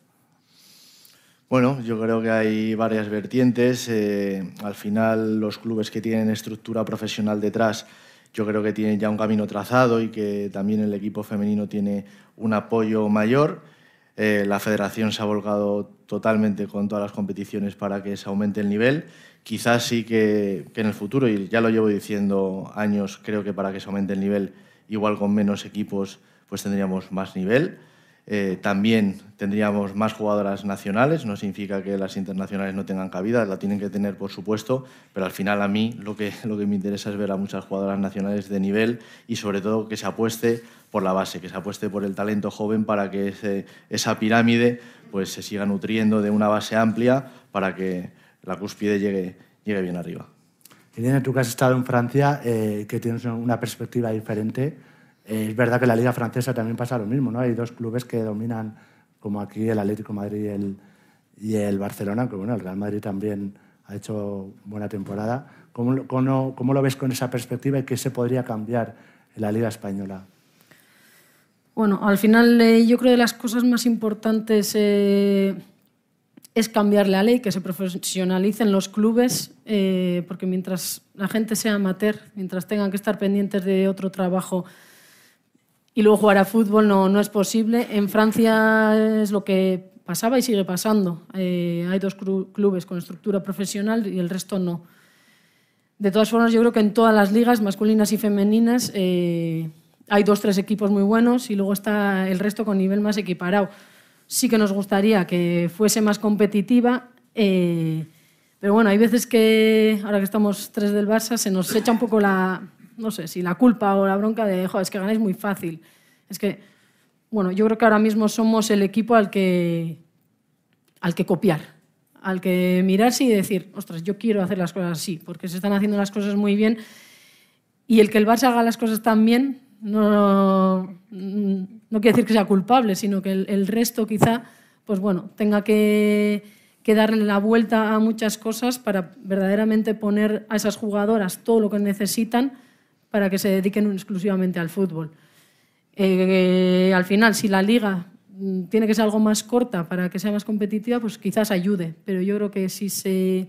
bueno, yo creo que hay varias vertientes. Eh, al final, los clubes que tienen estructura profesional detrás, yo creo que tienen ya un camino trazado y que también el equipo femenino tiene un apoyo mayor. Eh, la federación se ha volcado totalmente con todas las competiciones para que se aumente el nivel. Quizás sí que, que en el futuro, y ya lo llevo diciendo años, creo que para que se aumente el nivel, igual con menos equipos, pues tendríamos más nivel. Eh, también tendríamos más jugadoras nacionales, no significa que las internacionales no tengan cabida, la tienen que tener por supuesto, pero al final a mí lo que, <laughs> lo que me interesa es ver a muchas jugadoras nacionales de nivel y sobre todo que se apueste por la base, que se apueste por el talento joven para que esa pirámide pues, se siga nutriendo de una base amplia para que la cúspide llegue, llegue bien arriba. Irene, tú que has estado en Francia, eh, que tienes una perspectiva diferente, es verdad que en la Liga Francesa también pasa lo mismo, ¿no? Hay dos clubes que dominan, como aquí el Atlético Madrid y el, Barcelona, que bueno, el Real Madrid también ha hecho buena temporada. ¿Cómo, cómo, cómo lo ves con esa perspectiva y qué se podría cambiar en la Liga Española? Bueno, al final eh, yo creo que las cosas más importantes eh, es cambiar la ley, que se profesionalicen los clubes, eh, porque mientras la gente sea amateur, mientras tengan que estar pendientes de otro trabajo y luego jugar a fútbol no, no es posible. En Francia es lo que pasaba y sigue pasando. Eh, hay dos clubes con estructura profesional y el resto no. De todas formas, yo creo que en todas las ligas, masculinas y femeninas, eh, hay dos, tres equipos muy buenos y luego está el resto con nivel más equiparado sí que nos gustaría que fuese más competitiva. Eh, pero bueno, hay veces que, ahora que estamos tres del Barça, se nos echa un poco la, no sé, si la culpa o la bronca de, joder, es que ganáis muy fácil. Es que, bueno, yo creo que ahora mismo somos el equipo al que, al que copiar, al que mirarse y decir, ostras, yo quiero hacer las cosas así, porque se están haciendo las cosas muy bien. Y el que el Barça haga las cosas tan bien no, no quiere decir que sea culpable, sino que el, resto quizá, pues bueno, tenga que, darle la vuelta a muchas cosas para verdaderamente poner a esas jugadoras todo lo que necesitan para que se dediquen exclusivamente al fútbol. Eh, al final, si la liga mm, tiene que ser algo más corta para que sea más competitiva, pues quizás ayude. Pero yo creo que si se,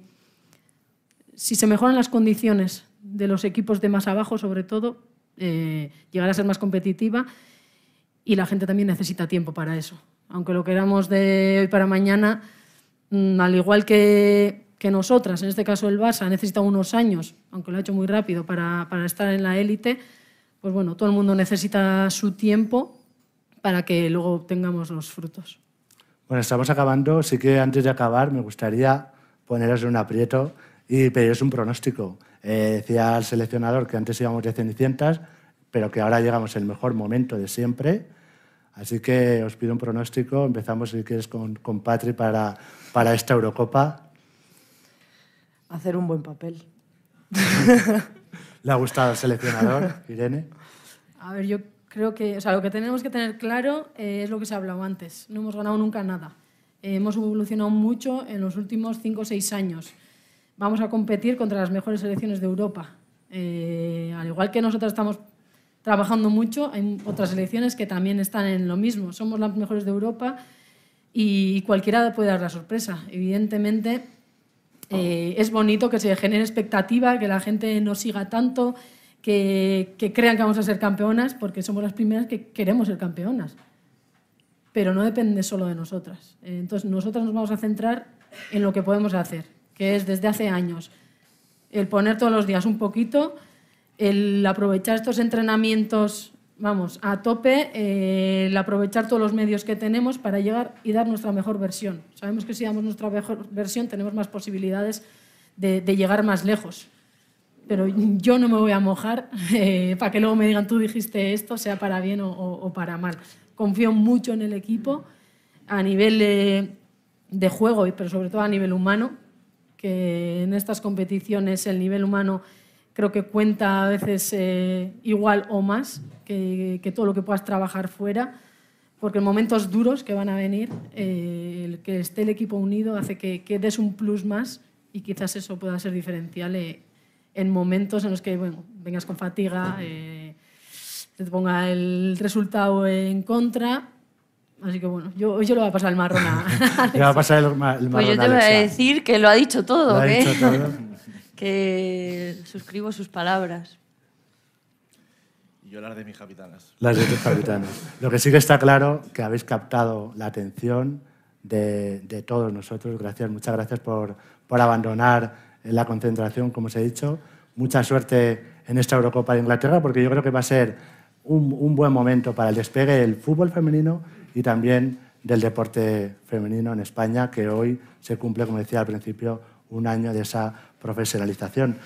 si se mejoran las condiciones de los equipos de más abajo, sobre todo, eh, llegar a ser más competitiva y la gente también necesita tiempo para eso. Aunque lo queramos de hoy para mañana, mm, al igual que, que nosotras, en este caso el Barça, necesita unos años, aunque lo ha hecho muy rápido, para, para estar en la élite, pues bueno, todo el mundo necesita su tiempo para que luego tengamos los frutos. Bueno, estamos acabando. Sí que antes de acabar me gustaría poneros un aprieto y pediros un pronóstico. Eh, decía el seleccionador que antes íbamos de cenicientas, pero que ahora llegamos el mejor momento de siempre. Así que os pido un pronóstico. Empezamos, si quieres, con, con Patri para, para esta Eurocopa. Hacer un buen papel. ¿Le ha gustado el seleccionador, Irene? A ver, yo creo que o sea, lo que tenemos que tener claro eh, es lo que se ha hablado antes. No hemos ganado nunca nada. Eh, hemos evolucionado mucho en los últimos cinco o seis años vamos a competir contra las mejores selecciones de Europa. Eh, al igual que nosotros estamos trabajando mucho, hay otras selecciones que también están en lo mismo. Somos las mejores de Europa y cualquiera puede dar la sorpresa. Evidentemente, eh, es bonito que se genere expectativa, que la gente nos siga tanto, que, que crean que vamos a ser campeonas, porque somos las primeras que queremos ser campeonas. Pero no depende solo de nosotras. Entonces, nosotras nos vamos a centrar en lo que podemos hacer que es desde hace años el poner todos los días un poquito, el aprovechar estos entrenamientos, vamos, a tope, eh, el aprovechar todos los medios que tenemos para llegar y dar nuestra mejor versión. Sabemos que si damos nuestra mejor versión tenemos más posibilidades de, llegar más lejos. Pero yo no me voy a mojar <laughs> eh, para que luego me digan tú dijiste esto, sea para bien o, para mal. Confío mucho en el equipo a nivel de, de juego, pero sobre todo a nivel humano que en estas competiciones el nivel humano creo que cuenta a veces eh, igual o más que, que, todo lo que puedas trabajar fuera, porque en momentos duros que van a venir, eh, el que esté el equipo unido hace que, que, des un plus más y quizás eso pueda ser diferencial eh, en momentos en los que bueno, vengas con fatiga, te ponga el resultado en contra Así que bueno, yo, yo le voy a pasar el marrón a. <laughs> le va a pasar el, marrón Pues yo te voy a decir que lo ha dicho todo, ¿Lo Dicho todo? <laughs> que suscribo sus palabras. Y yo las de mis capitanas. Las de tus capitanas. Lo que sí que está claro que habéis captado la atención de, todos nosotros. Gracias, muchas gracias por, por abandonar la concentración, como os he dicho. Mucha suerte en esta Eurocopa de Inglaterra, porque yo creo que va a ser un buen momento para el despegue del fútbol femenino y también del deporte femenino en España, que hoy se cumple, como decía al principio, un año de esa profesionalización.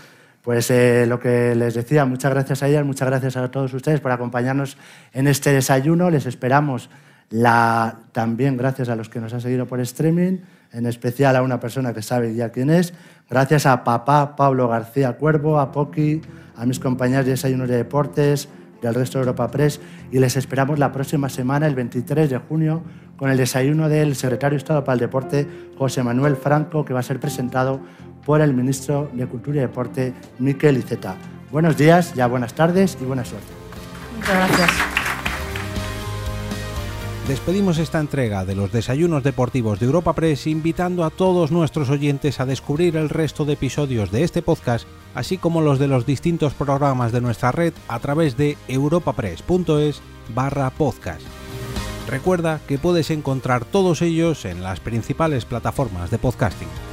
Pues eh, lo que les decía, muchas gracias a ellas, muchas gracias a todos ustedes por acompañarnos en este desayuno. Les esperamos la, también gracias a los que nos han seguido por streaming, en especial a una persona que sabe ya quién es. Gracias a papá Pablo García Cuervo, a Poki, a mis compañeros de Desayunos de Deportes, del resto de Europa Press y les esperamos la próxima semana, el 23 de junio, con el desayuno del secretario de Estado para el Deporte, José Manuel Franco, que va a ser presentado por el ministro de Cultura y Deporte, Miquel Iceta. Buenos días, ya buenas tardes y buena suerte. Muchas gracias. Despedimos esta entrega de los desayunos deportivos de Europa Press invitando a todos nuestros oyentes a descubrir el resto de episodios de este podcast, así como los de los distintos programas de nuestra red a través de europapress.es barra podcast. Recuerda que puedes encontrar todos ellos en las principales plataformas de podcasting.